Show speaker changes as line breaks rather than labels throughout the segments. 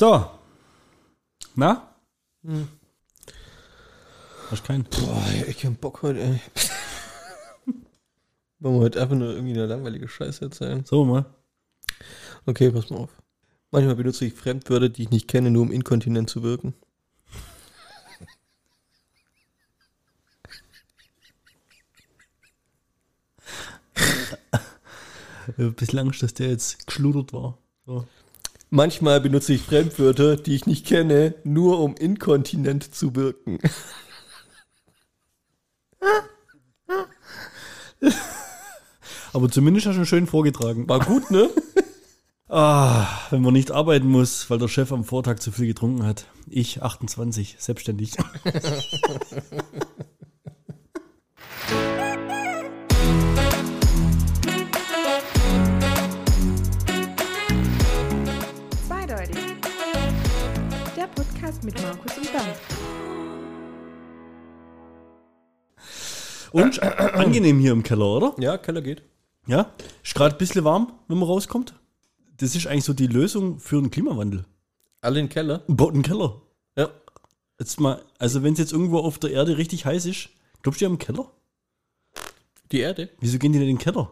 So. Na? Hast keinen?
Boah, ich hab Bock heute, ey. Wollen wir heute einfach nur irgendwie eine langweilige Scheiße erzählen?
So mal.
Okay, pass mal auf. Manchmal benutze ich Fremdwörter, die ich nicht kenne, nur um inkontinent zu wirken.
Bislang ist, dass der jetzt geschludert war. So.
Manchmal benutze ich Fremdwörter, die ich nicht kenne, nur um inkontinent zu wirken.
Aber zumindest hast du schön vorgetragen.
War gut, ne?
Ah, wenn man nicht arbeiten muss, weil der Chef am Vortag zu viel getrunken hat. Ich, 28, selbstständig.
Podcast mit Markus und Bernd.
Und angenehm hier im Keller, oder?
Ja, Keller geht.
Ja? Ist gerade ein bisschen warm, wenn man rauskommt. Das ist eigentlich so die Lösung für einen Klimawandel.
Alle in den Keller.
Baut einen Keller.
Ja.
Jetzt mal, also wenn es jetzt irgendwo auf der Erde richtig heiß ist, glaubst du, die haben einen Keller?
Die Erde.
Wieso gehen die denn in den Keller?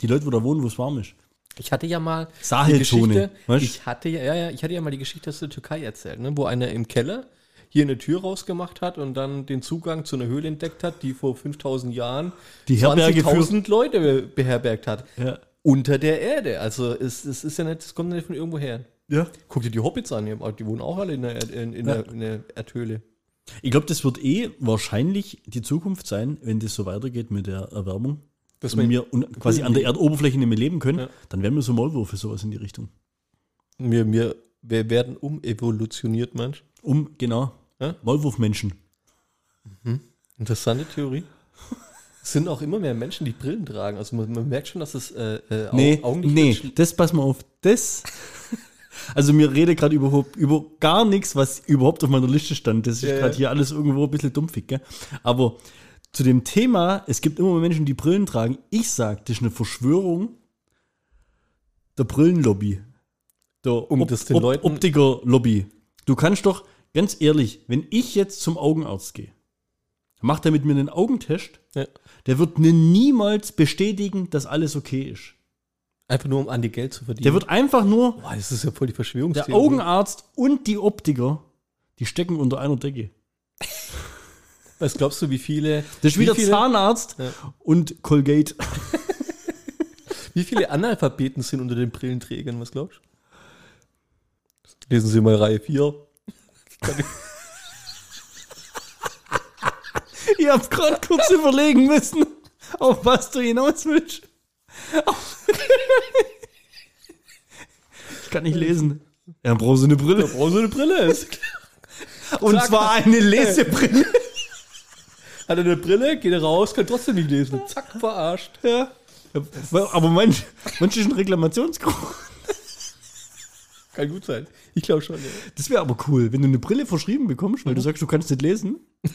Die Leute, wo da wohnen, wo es warm ist.
Ich hatte ja mal die Geschichte,
weißt?
ich hatte ja, ja, ja, ich hatte ja mal die Geschichte aus der Türkei erzählt, ne, wo einer im Keller hier eine Tür rausgemacht hat und dann den Zugang zu einer Höhle entdeckt hat, die vor 5000 Jahren
Die Herberge für-
20.000 Leute be- beherbergt hat.
Ja.
Unter der Erde. Also es, es ist ja nicht, es kommt nicht von irgendwo her.
Ja.
Guck dir die Hobbits an, die die wohnen auch alle in der, Erd, in, in,
Ja.
der, in der Erdhöhle.
Ich glaube, das wird eh wahrscheinlich die Zukunft sein, wenn das so weitergeht mit der Erwärmung.
Dass
wenn
man-
wir quasi an der Erdoberfläche nicht mehr leben können,
Ja.
dann werden wir so Maulwürfe, sowas in die Richtung.
Wir, wir, wir werden umevolutioniert, manch.
Um, genau.
Ja?
Maulwurfmenschen.
Interessante Theorie. Es sind auch immer mehr Menschen, die Brillen tragen. Also man, man merkt schon, dass es äh, äh,
Nee,
Augenlicht
nee, das pass mal auf. Das. Also mir rede gerade überhaupt über gar nichts, was überhaupt auf meiner Liste stand. Das ist
Ja,
gerade
ja.
hier alles irgendwo ein bisschen dumpfig, gell? Aber zu dem Thema, es gibt immer mehr Menschen, die Brillen tragen. Ich sag, das ist eine Verschwörung der Brillenlobby. Der
Um das den Leuten-
Optikerlobby. Du kannst doch, ganz ehrlich, wenn ich jetzt zum Augenarzt gehe, macht er mit mir einen Augentest,
Ja.
der wird mir niemals bestätigen, dass alles okay ist.
Einfach nur, um an die Geld zu verdienen.
Der wird einfach nur,
Boah, das ist ja voll die
der
Verschwörungstheorie.
Augenarzt und die Optiker, die stecken unter einer Decke.
Was glaubst du, wie viele,
Das ist
wie
wieder
viele,
Zahnarzt
Ja.
und Colgate.
wie viele Analphabeten sind unter den Brillenträgern? Was glaubst du? Lesen Sie mal Reihe 4.
Ich hab gerade kurz überlegen müssen, auf was du hinaus willst. Ich kann nicht lesen. Ja, dann brauchst du eine Brille.
Brauchst du eine Brille? Ist klar.
Und
Zack.
zwar eine Lesebrille.
Hat er eine Brille, geht er raus, kann trotzdem nicht lesen. Zack, verarscht.
Ja. Aber manch, manch ist ein Reklamationsgrund.
Kann gut sein. Ich glaube schon, ja.
Das wäre aber cool, wenn du eine Brille verschrieben bekommst, weil du sagst, du kannst nicht lesen.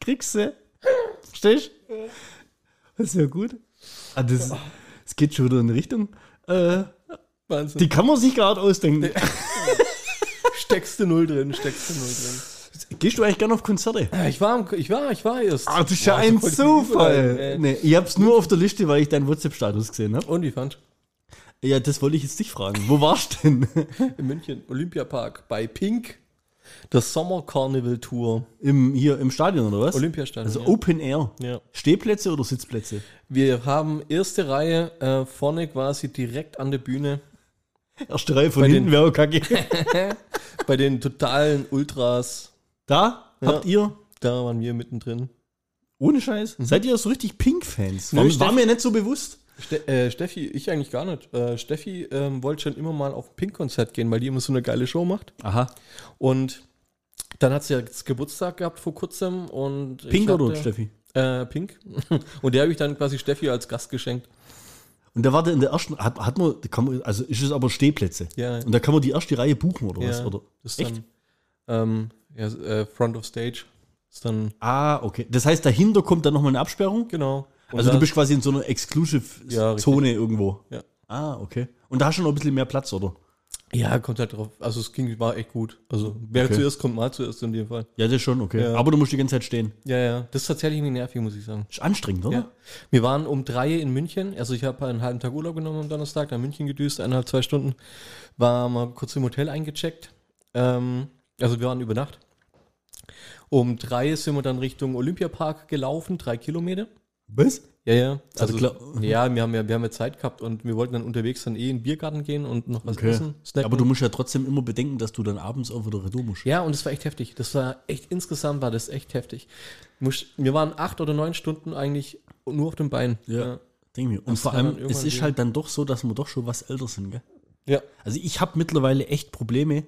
Kriegst du. Verstehst du? Das wäre gut. Ah, das, das geht schon wieder in Richtung. Äh,
Wahnsinn.
die kann man sich gerade ausdenken.
steckst du null drin, steckst du null drin.
Gehst du eigentlich gerne auf Konzerte?
Ja, Ich war, ich war, ich war erst.
Ah, das ist ja
Boah,
ein
die
Zufall.
Ey.
Nee, ich hab's nur auf der Liste, weil ich deinen WhatsApp-Status gesehen habe.
Und wie fand?
Ja, das wollte ich jetzt dich fragen. Wo warst du denn?
In München, Olympiapark, bei Pink, das Sommer Carnival Tour.
Im, hier im Stadion oder was?
Olympiastadion.
Also
ja.
Open Air.
Ja.
Stehplätze oder Sitzplätze?
Wir haben erste Reihe äh, vorne quasi direkt an der Bühne
Erste Reihe von
Bei
hinten wäre kacke.
bei den totalen Ultras.
Da
Ja.
habt ihr,
Da waren wir mittendrin.
ohne Scheiß, seid ihr so richtig Pink-Fans? War, war mir nicht so bewusst.
Ste äh, Steffi, ich eigentlich gar nicht. Äh, Steffi ähm, wollte schon immer mal auf ein Pink-Konzert gehen, weil die immer so eine geile Show macht.
Aha.
Und dann hat sie ja jetzt Geburtstag gehabt vor kurzem und
Pink oder
hatte-
Steffi?
Äh, Pink. und der habe ich dann quasi Steffi als Gast geschenkt.
Und da war der in der ersten, hat, hat man, man, also ist es aber Stehplätze.
Ja.
Und da kann man die erste Reihe buchen oder was?
Ja,
Oder?
Das ist
Echt?
dann ähm, ja, äh, Front of Stage. Ist dann,
Ah, okay. Das heißt, dahinter kommt dann nochmal eine Absperrung?
genau. Und
Also du bist quasi in so einer Exclusive
Ja,
irgendwo.
Ja.
Ah, okay. Und da hast du noch ein bisschen mehr Platz, oder?
Ja, kommt halt drauf. Also es ging, war echt gut. Also wer
Okay.
zuerst kommt, mal zuerst in dem Fall.
Ja, das schon, okay.
Ja.
Aber du musst die ganze Zeit stehen.
Ja, ja. Das ist tatsächlich irgendwie nervig, muss ich sagen.
Ist anstrengend, oder?
Ja. Wir waren um drei in München. Also ich habe einen halben Tag Urlaub genommen am Donnerstag, nach München gedüst, eineinhalb, zwei Stunden. War mal kurz im Hotel eingecheckt. Ähm, also wir waren über Nacht. Um drei sind wir dann Richtung Olympiapark gelaufen, drei Kilometer.
Was?
Ja, ja.
Also
Also,
klar-
ja, wir haben ja, wir haben ja Zeit gehabt und wir wollten dann unterwegs dann eh in den Biergarten gehen und noch was
Okay.
essen. snacken.
Aber du musst ja trotzdem immer bedenken, dass du dann abends auch wieder retour musst.
Ja, und es war echt heftig. Das war echt, insgesamt war das echt heftig. Wir waren acht oder neun Stunden eigentlich nur auf dem Bein.
Ja. Denk mir. Und
Das
vor allem, es ist
sehen.
halt dann doch so, dass wir doch schon was älter sind, gell?
Ja.
Also ich habe mittlerweile echt Probleme,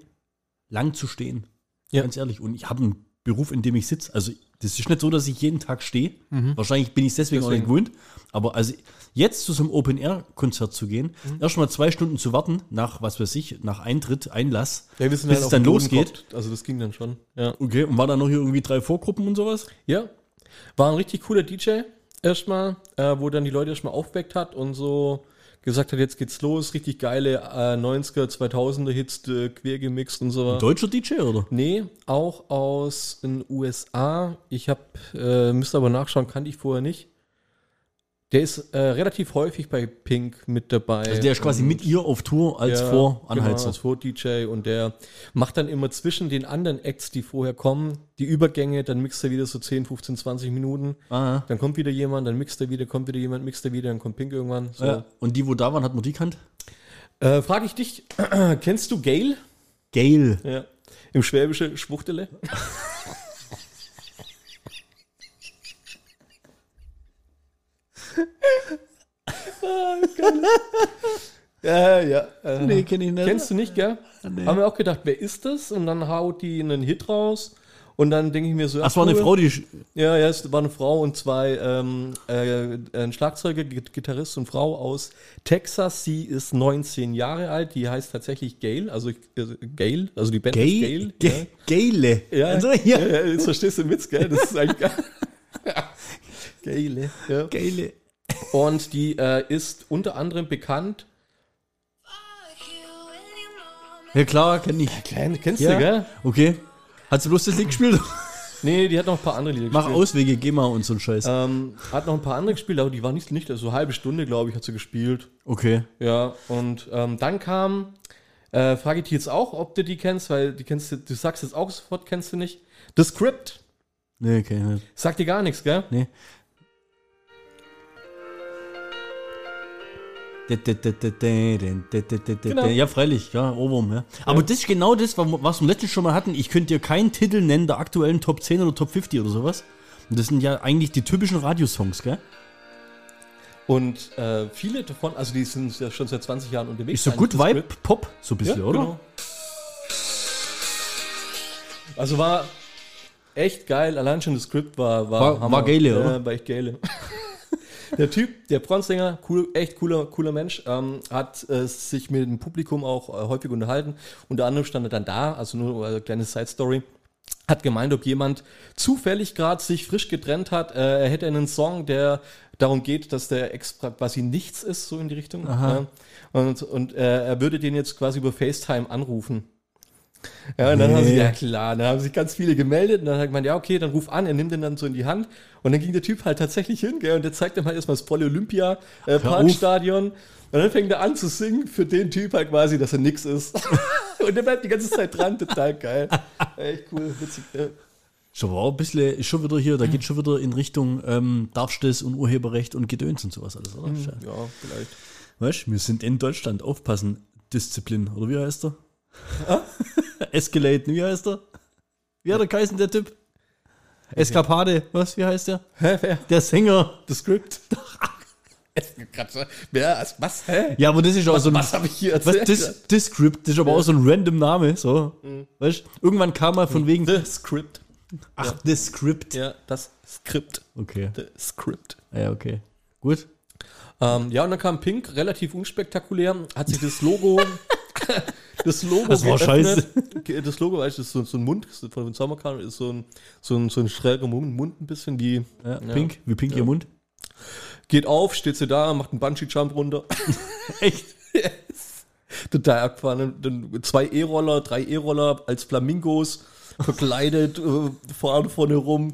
lang zu stehen.
Ja.
Ganz ehrlich. Und ich habe einen Beruf, in dem ich sitze. Also das ist nicht so, dass ich jeden Tag stehe. Wahrscheinlich bin ich es deswegen, auch nicht
Deswegen.
gewohnt. Aber also jetzt zu so einem Open-Air-Konzert zu gehen, erstmal zwei Stunden zu warten, nach, was weiß ich, nach Eintritt, Einlass,
Ja,
bis
halt
es dann losgeht.
geguckt. Also das ging dann schon. Ja.
Okay, und war da noch hier irgendwie drei Vorgruppen und sowas?
ja. War ein richtig cooler DJ erstmal, äh, wo dann die Leute erstmal aufgeweckt hat und so gesagt hat, jetzt geht's los, richtig geile äh, 90er, 2000er Hits äh, quer gemixt und so.
Deutscher DJ, oder?
Nee, auch aus den USA. Ich habe, äh, müsste aber nachschauen, kannte ich vorher nicht. Der ist äh, relativ häufig bei Pink mit dabei.
Also der ist quasi mit ihr auf Tour als
Ja,
Voranheizer.
Genau, als Vor-DJ und der macht dann immer zwischen den anderen Acts, die vorher kommen, die Übergänge, dann mixt er wieder so 10, 15, 20 Minuten.
Ah,
Dann kommt wieder jemand, dann mixt er wieder, kommt wieder jemand, mixt er wieder, dann kommt Pink irgendwann. So.
ja. Und die, wo da waren, hat man die kannt?
Äh, Frage ich dich, kennst du Gail?
Gail.
Ja. Im Schwäbische Schwuchtele? Ja, ja. Äh,
kenn ich nicht.
Kennst du nicht, gell? Haben wir auch gedacht, wer ist das? Und dann haut die einen Hit raus. Und dann denke ich mir so,
Ach, es war eine
cool.
Frau, die.
Ja, ja, es war eine Frau und zwei, ähm, äh, ein Schlagzeuger, Git- Gitarrist und Frau aus Texas. Sie ist 19 Jahre alt. Die heißt tatsächlich Gail, also äh, Gail, also die Band ist
Gail.
Gail.
Ga- Gaile.
Ja,
Also,
ja.
ja.
ja, jetzt verstehst du den Witz, gell? Das ist eigentlich geil. Gaile. Ja.
Gaile.
Und die äh, ist unter anderem bekannt.
Ja, klar, kenn ich.
Klein, kennst
Ja.
du, gell?
Okay. Hat sie bloß das Lied gespielt?
Nee, die hat noch ein paar andere Lieder
Mach
gespielt.
Auswege, geh mal und so ein Scheiß.
Ähm, hat noch ein paar andere gespielt, aber die war nicht, nicht so eine halbe Stunde, glaube ich, hat sie gespielt.
Okay.
Ja, und ähm, dann kam, äh, frage ich dich jetzt auch, ob du die kennst, weil die kennst du, du sagst jetzt auch sofort, kennst du nicht. The Script.
Nee, okay. nicht.
Sagt dir gar nichts, gell?
Nee.
Genau.
Ja, freilich, ja, Ohrwurm, ja. Aber das ist genau das, was wir letztens schon mal hatten. Ich könnte dir keinen Titel nennen der aktuellen Top 10 oder Top 50 oder sowas. Und das sind ja eigentlich die typischen Radiosongs, gell?
Und äh, viele davon, also die sind ja schon seit 20 Jahren unterwegs.
Ist so gut Vibe. Pop, so ein bisschen,
Ja,
oder?
genau. Also war echt geil. Allein schon das Skript war war,
War- war geile,
ja,
oder?
War echt geile. Der Typ, der Frontsänger, cool, echt cooler, cooler Mensch, ähm, hat äh, sich mit dem Publikum auch äh, häufig unterhalten. Unter anderem stand er dann da, also nur eine kleine Side Story. Hat gemeint, ob jemand zufällig gerade sich frisch getrennt hat. Äh, er hätte einen Song, der darum geht, dass der Ex quasi nichts ist, so in die Richtung. Ja. Und, und äh, er würde den jetzt quasi über FaceTime anrufen. Ja, und dann haben sie,
Nee.
ja klar, dann haben sich ganz viele gemeldet und dann hat man, ja, okay, dann ruf an, er nimmt den dann so in die Hand und dann ging der Typ halt tatsächlich hin, gell, und der zeigt ihm halt erstmal das volle Olympia äh, Parkstadion und dann fängt er an zu singen für den Typ halt quasi, dass er nix ist. und der bleibt die ganze Zeit dran, total geil. Echt cool, witzig. Ja.
Schon war ein bisschen, ist schon wieder hier, da geht schon wieder in Richtung ähm, darfst du das und Urheberrecht und Gedöns und sowas alles, oder?
ja, vielleicht.
Weißt du, wir sind in Deutschland, aufpassen, Disziplin, oder wie heißt er? Escalate, wie heißt er? Wie hat er geheißen, der Typ? Eskapade, was, wie heißt der?
Hä, wer?
Der Sänger.
The Script. Wer, was, hä?
Ja, aber das ist auch so ein.
Was habe ich hier
Was,
erzählt?
das, das Script, das ist aber auch so ein random Name, so. Weißt du, irgendwann kam mal von wegen.
The Script.
Ach, das Script.
Ja, das Skript.
Okay.
The Script.
Ja, okay. Gut.
Ähm, ja, und dann kam Pink, relativ unspektakulär, hat sich das Logo, das Logo
Das war
Ge- Das Logo, weißt du, ist so, so ein Mund von den Sommerkarten, ist so ein, so ein, so ein schräger Mund, ein bisschen wie,
Ja, Pink, wie pink ihr Mund.
geht auf, steht sie da, macht einen Bungee-Jump runter.
Echt?
Total abgefahren. Dann zwei E-Roller, drei E-Roller als Flamingos verkleidet, äh, fahren vorne rum.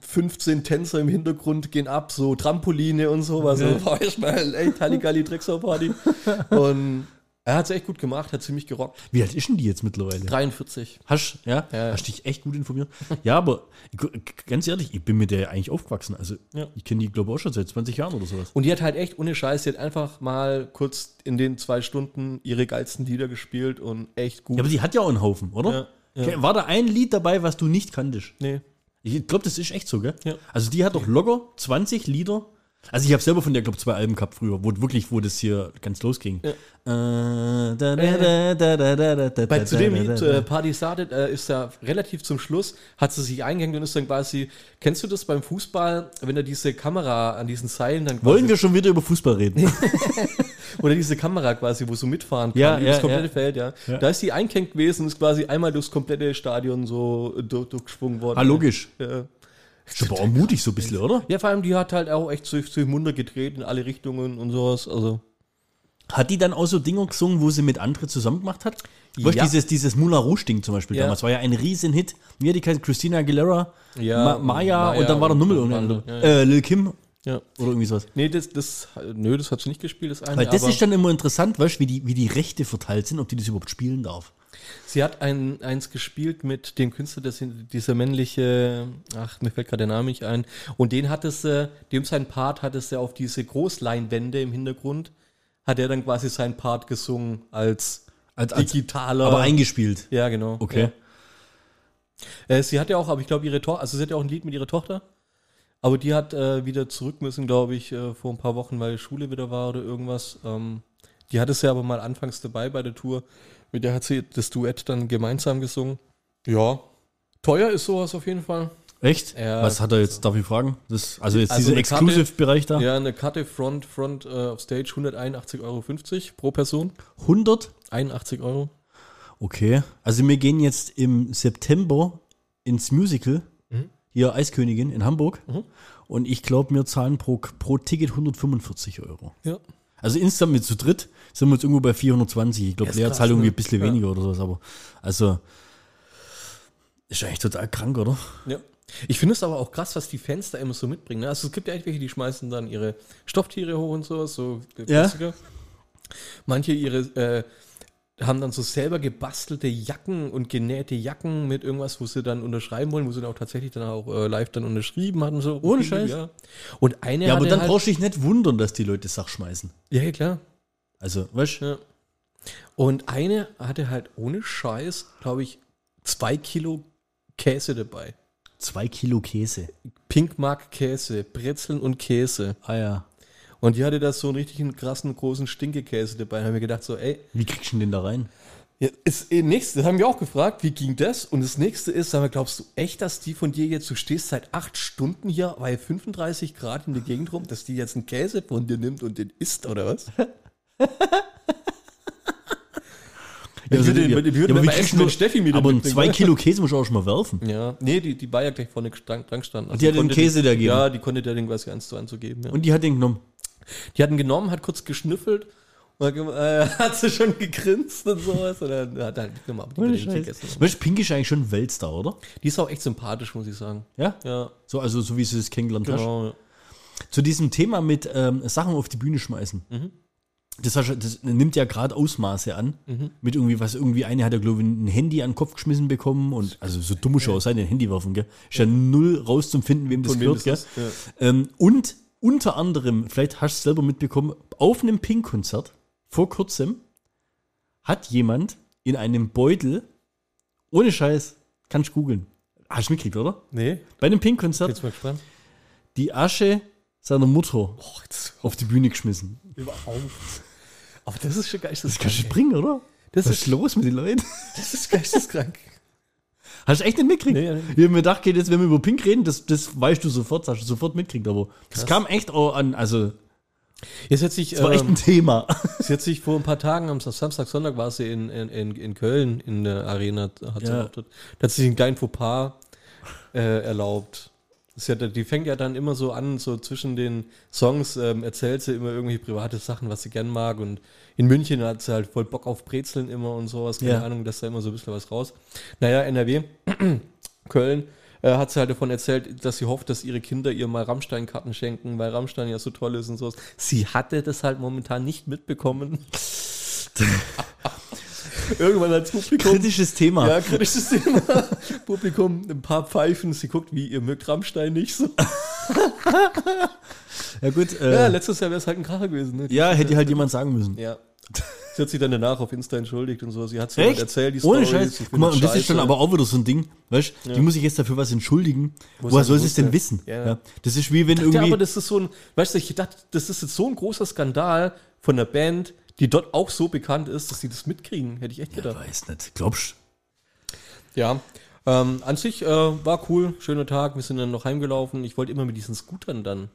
15 Tänzer im Hintergrund gehen ab, so Trampoline und so. Also war erstmal echt Halligalli Drecksau-Party. Und er hat es echt gut gemacht, hat ziemlich gerockt.
Wie alt ist denn die jetzt mittlerweile?
43.
Hast, ja?
Ja, ja.
Hast dich echt gut informiert? ja, aber ganz ehrlich, ich bin mit der eigentlich aufgewachsen. Also,
Ja.
ich kenne die, glaube ich, auch schon seit 20 Jahren oder sowas.
Und die hat halt echt ohne Scheiß, die hat einfach mal kurz in den zwei Stunden ihre geilsten Lieder gespielt und echt gut.
Ja, aber die hat ja auch einen Haufen, oder? War da ein Lied dabei, was du nicht kanntest?
nee.
Ich glaube, das ist echt so, gell?
Ja.
Also die hat doch locker 20 Lieder. Also ich habe selber von der Club zwei Alben gehabt früher, wo wirklich, wo das hier ganz losging.
Bei zu dem Lied äh, Party Started äh, ist ja relativ zum Schluss, hat sie sich eingehängt und ist dann quasi, kennst du das beim Fußball, wenn da diese Kamera an diesen Seilen dann quasi
Wollen wir schon wieder über Fußball reden?
Oder diese Kamera quasi, wo so mitfahren kann,
ja, ja
das komplette
ja.
Feld, ja.
ja.
Da ist sie eingehängt gewesen und ist quasi einmal durchs komplette Stadion so äh, durchgesprungen worden.
Ah, logisch.
Ja.
Ist aber auch mutig so ein bisschen, oder?
ja, vor allem die hat halt auch echt durch, durch Munter gedreht in alle Richtungen und sowas, also.
Hat die dann auch so Dinger gesungen, wo sie mit anderen zusammen gemacht hat? Weißt,
Ja.
dieses, dieses Moulin Rouge-Ding zum Beispiel
Ja.
damals, war ja ein Riesenhit. Wie hat die geheißen? Christina Aguilera,
Ja,
Ma Maya,
Maya
und dann war der Nummel
andere,
anderer.
ja,
Äh, Lil Kim
Ja.
oder irgendwie sowas.
Nee, das, das, nö, das hat sie nicht gespielt, das eine.
Weil das ist dann immer interessant, weißt du, wie die, wie die Rechte verteilt sind, ob die das überhaupt spielen darf.
Sie hat ein, eins gespielt mit dem Künstler, das, dieser männliche, ach, mir fällt gerade der Name nicht ein. Und den hat es, äh, dem sein Part hat es ja auf diese Großleinwände im Hintergrund, hat er dann quasi sein Part gesungen als,
Als, als,
digitaler.
aber eingespielt.
ja, genau.
Okay.
Ja. Äh, sie hat ja auch, aber ich glaube, ihre Tochter, also sie hat ja auch ein Lied mit ihrer Tochter. Aber die hat äh, wieder zurück müssen, glaube ich, äh, vor ein paar Wochen, weil Schule wieder war oder irgendwas. Ähm, die hat es ja aber mal anfangs dabei bei der Tour. Mit der hat sie das Duett dann gemeinsam gesungen. Ja. Teuer ist sowas auf jeden Fall.
Echt?
Ja.
Was hat er jetzt, darf ich fragen? Das, also jetzt
Also
dieser Exclusive-Bereich da?
Ja, eine Karte Front, Front äh, auf Stage 181,50 Euro pro Person.
100?
81 Euro.
Okay. Also wir gehen jetzt im September ins Musical,
Mhm.
hier Eiskönigin in Hamburg.
Mhm.
Und ich glaube, wir zahlen pro, pro Ticket 145 Euro.
Ja.
Also insgesamt mit zu dritt sind wir jetzt irgendwo bei 420. Ich glaube,
Ja,
Lea
krass,
zahlt irgendwie
ne?
ein bisschen
Ja.
weniger oder sowas. Aber also ist ja echt total krank, oder?
Ja. Ich finde es aber auch krass, was die Fans da immer so mitbringen. Ne? Also es gibt ja echt welche, die schmeißen dann ihre Stofftiere hoch und sowas, so
Ja.
Klassiker. Manche ihre äh, haben dann so selber gebastelte Jacken und genähte Jacken mit irgendwas, wo sie dann unterschreiben wollen, wo sie dann auch tatsächlich dann auch äh, live dann unterschrieben hatten. So.
Ohne Scheiß?
Ja. Und eine
Ja, aber dann
halt,
brauchst du dich nicht wundern, dass die Leute Sach schmeißen.
Ja, ja, klar.
Also, weißt du?
Ja. Und eine hatte halt ohne Scheiß, glaube ich, zwei Kilo Käse dabei.
Zwei Kilo Käse.
Pinkmark Käse, Brezeln und Käse.
Ah ja.
Und die hatte da so einen richtigen krassen, großen Stinkekäse dabei. Da haben wir gedacht so, ey,
Wie kriegst du denn den da rein?
ja, ist eh nächste, das haben wir auch gefragt, wie ging das? Und das nächste ist, sagen wir, glaubst du echt, dass die von dir jetzt, du stehst seit acht Stunden hier bei 35 Grad in der Gegend rum, dass die jetzt einen Käse von dir nimmt und den isst, oder was?
Ja,
Ich würde-
ja.
ich würde
aber wie kriegst
essen, wenn Steffi mir den
Aber zwei? Kilo Käse musst du auch schon mal werfen.
Ja, nee, die, die war ja gleich vorne dran, dran gestanden. Also
die hat den Käse
die,
da gegeben?
Ja, die konnte der den quasi eins zu eins so geben. Ja.
Und die hat den genommen.
Die hat ihn genommen, hat kurz geschnüffelt und äh, hat sie schon gegrinst und sowas. Und dann hat er halt nochmal
Ohne
die
Scheiß.
gegessen.
Du, Pink ist eigentlich schon ein Weltstar, oder?
Die ist auch echt sympathisch, muss ich sagen.
Ja?
Ja,
So, also so wie du es kennengelernt hast.
genau. ja.
Zu diesem Thema mit ähm, Sachen auf die Bühne schmeißen.
Mhm.
Das, das nimmt ja gerade Ausmaße an. Mit irgendwie, was irgendwie, eine hat ja, glaube ich, ein Handy an den Kopf geschmissen bekommen und also so dumm muss ja auch sein, ein Handy werfen, gell? Ist ja null rauszufinden, wem das gehört, gell? Ähm, und unter anderem, vielleicht hast du es selber mitbekommen, auf einem Pink-Konzert vor kurzem hat jemand in einem Beutel, ohne Scheiß, kannst du googeln. Hast du mitgekriegt, oder?
Nee,
Bei einem Pink-Konzert die Asche seiner Mutter
Oh,
auf die Bühne geschmissen.
überhaupt. Aber das ist schon
Das
geisteskrank.
du
ey.
bringen, oder?
Das
Was
ist,
los mit den Leuten?
das ist geisteskrank.
Hast du echt nicht mitgekriegt?
Nee, nee.
Ich hab mir gedacht, geht jetzt, wenn wir über Pink reden, das, das weißt du sofort, hast du sofort mitgekriegt, aber das kam echt auch an, also,
Jetzt hat sich,
das war echt
ähm,
ein Thema.
sie hat sich vor ein paar Tagen, am Samstag, Sonntag war sie in, in, in, in Köln in der Arena, hat sie
Ja.
Da hat sich einen kleinen Fauxpas äh, erlaubt. Das ja, die fängt ja dann immer so an, so zwischen den Songs ähm, erzählt sie immer irgendwelche private Sachen, was sie gern mag. Und in München hat sie halt voll Bock auf Brezeln immer und sowas. Keine
Ja.
Ahnung, dass da immer so ein bisschen was raus. Naja, NRW, Köln, äh, hat sie halt davon erzählt, dass sie hofft, dass ihre Kinder ihr mal Rammstein-Karten schenken, weil Rammstein ja so toll ist und sowas. Sie hatte das halt momentan nicht mitbekommen. Irgendwann als Publikum.
Kritisches Thema.
Ja, kritisches Thema. Publikum, ein paar Pfeifen. Sie guckt, wie ihr mögt Rammstein nicht so.
Ja, gut.
Ja,
Äh, ja,
letztes Jahr wäre es halt ein Kracher gewesen. Ne?
hätte halt jemand sagen müssen.
Ja. Sie hat sich dann danach auf Insta entschuldigt und so. Sie hat es
Echt?
erzählt, die
Ohne
Story.
Scheiß.
sie
Guck mal, und das ist dann aber auch wieder so ein Ding, weißt die muss sich jetzt dafür was entschuldigen.
Wo
Woher
sie
soll sie es denn wissen?
Ja.
Ja. Das ist wie wenn
Ja,
irgendwie.
aber das ist so ein, weißt du, ich dachte, das ist jetzt so ein großer Skandal von der Band, die dort auch so bekannt ist, dass sie das mitkriegen. Hätte ich echt
ich
gedacht.
weiß nicht. Glaubst
Ja. Ähm, an sich äh, war cool, schöner Tag. Wir sind dann noch heimgelaufen. Ich wollte immer mit diesen Scootern dann.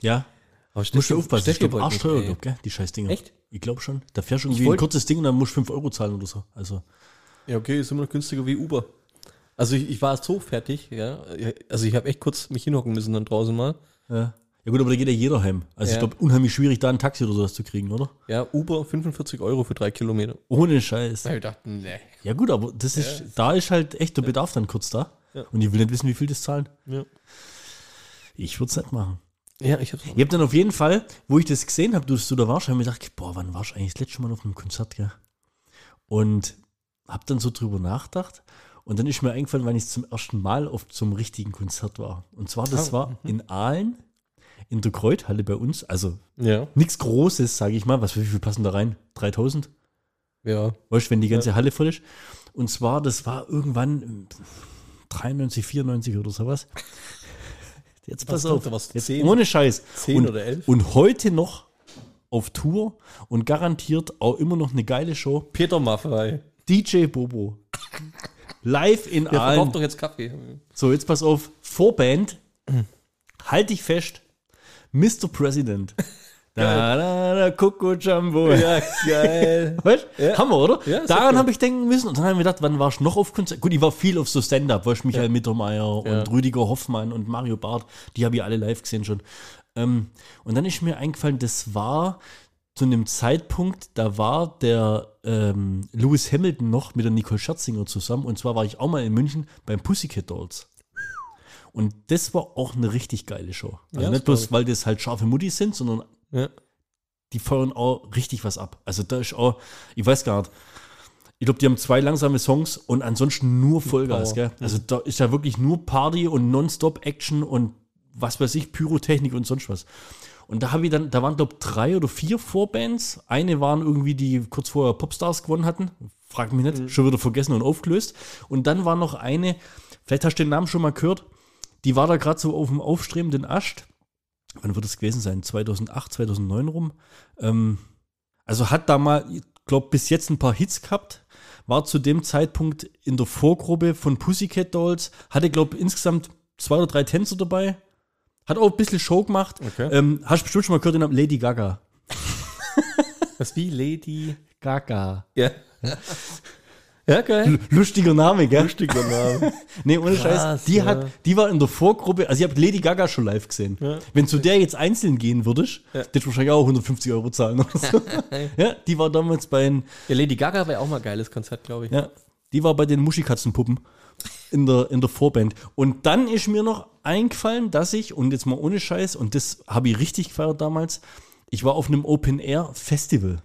Ja.
Aber
Musst du aufpassen. Ich
Steffi
glaube,
wollte
arschteuer, glaub, gell? Die scheiß Dinger.
Echt?
Ich glaube schon. Da fährst du irgendwie ein kurzes Ding und dann musst du 5 Euro zahlen oder so. Also,
Ja, okay, ist immer noch günstiger wie Uber. Also ich, ich war so fertig, ja. Also ich habe echt kurz mich hinhocken müssen dann draußen mal.
ja. Ja gut, aber da geht ja jeder heim. Also
Ja.
ich glaube, unheimlich schwierig, da ein Taxi oder sowas zu kriegen, oder?
Ja, Uber 45 Euro für drei Kilometer.
Ohne Scheiß.
ich dachte, nee.
Ja gut, aber das ist, da ist halt echt der Bedarf dann kurz da.
Ja.
Und ich will nicht wissen, wie viel das zahlen.
Ja,
Ich würde es nicht machen.
ja ich hab's.
Ich habe dann auf jeden Fall, wo ich das gesehen habe, dass du da warst, habe ich mir gedacht, boah, wann warst du eigentlich das letzte Mal auf einem Konzert, gell? Und habe dann so drüber nachgedacht. Und dann ist mir eingefallen, wann ich zum ersten Mal auf zum richtigen Konzert war. Und zwar, das
Ah,
war in Aalen, in der Kreuthalle bei uns. Also
Ja,
nichts Großes, sage ich mal. Was, wie viel passen da rein? 3000?
ja.
Weißt du, wenn die ganze Halle voll ist. Und zwar, das war irgendwann ähm, 93, 94 oder sowas. Jetzt pass
Was,
auf.
du
Jetzt,
10?
ohne Scheiß.
10
und,
oder 11?
Und heute noch auf Tour und garantiert auch immer noch eine geile Show.
Peter Maffei.
DJ Bobo. Live in
Der
Aalen.
doch jetzt Kaffee.
So, jetzt pass auf. Vorband. Halt dich fest. Mr. President. Da, da, da, Coco Jumbo.
Ja, geil.
Weißt?
Ja.
Hammer, oder?
Ja,
Daran
okay.
habe ich denken müssen. Und dann habe ich mir gedacht, wann warst du noch auf Konzert? Gut, ich war viel auf so Stand-Up, weißt du, Michael Mittermeier und
Ja.
Rüdiger Hoffmann und Mario Barth. Die habe ich alle live gesehen schon. Ähm, und dann ist mir eingefallen, das war zu einem Zeitpunkt, da war der ähm, Lewis Hamilton noch mit der Nicole Scherzinger zusammen. Und zwar war ich auch mal in München beim Pussycat Dolls. Und das war auch eine richtig geile Show. Also
Ja,
nicht bloß,
ich.
weil das halt scharfe Muttis sind, sondern
Ja.
die feuern auch richtig was ab. Also da ist auch, ich weiß gar nicht, ich glaube, die haben zwei langsame Songs und ansonsten nur Vollgas, gell? Also da ist ja wirklich nur Party und Nonstop-Action und was weiß ich, Pyrotechnik und sonst was. Und da habe ich dann, da waren glaube drei oder vier Vorbands. Eine waren irgendwie, die kurz vorher Popstars gewonnen hatten. Frag mich nicht, schon wieder vergessen und aufgelöst. Und dann war noch eine, vielleicht hast du den Namen schon mal gehört, die war da gerade so auf dem aufstrebenden Ast wann wird es gewesen sein? 2008, 2009 rum. Ähm, also hat da mal, ich glaube, bis jetzt ein paar Hits gehabt. War zu dem Zeitpunkt in der Vorgruppe von Pussycat Dolls. Hatte, glaube insgesamt zwei oder drei Tänzer dabei. Hat auch ein bisschen Show gemacht.
Okay.
Ähm, hast du bestimmt schon mal gehört den Namen Lady Gaga.
Was wie Lady.
Gaga.
Ja. Ja, geil.
Lustiger Name, gell?
Lustiger Name.
Nee, ohne
Krass,
Scheiß. Die,
ja.
hat, die war in der Vorgruppe, also ich habe Lady Gaga schon live gesehen.
Ja.
Wenn zu der jetzt einzeln gehen würdest,
Ja.
hättest du wahrscheinlich auch 150 Euro zahlen so. ja, die war damals bei den,
Ja, Lady Gaga wäre auch mal ein geiles Konzert, glaube ich.
ja, die war bei den Muschikatzenpuppen in der, in der Vorband. Und dann ist mir noch eingefallen, dass ich, und jetzt mal ohne Scheiß, und das habe ich richtig gefeiert damals, ich war auf einem Open-Air-Festival.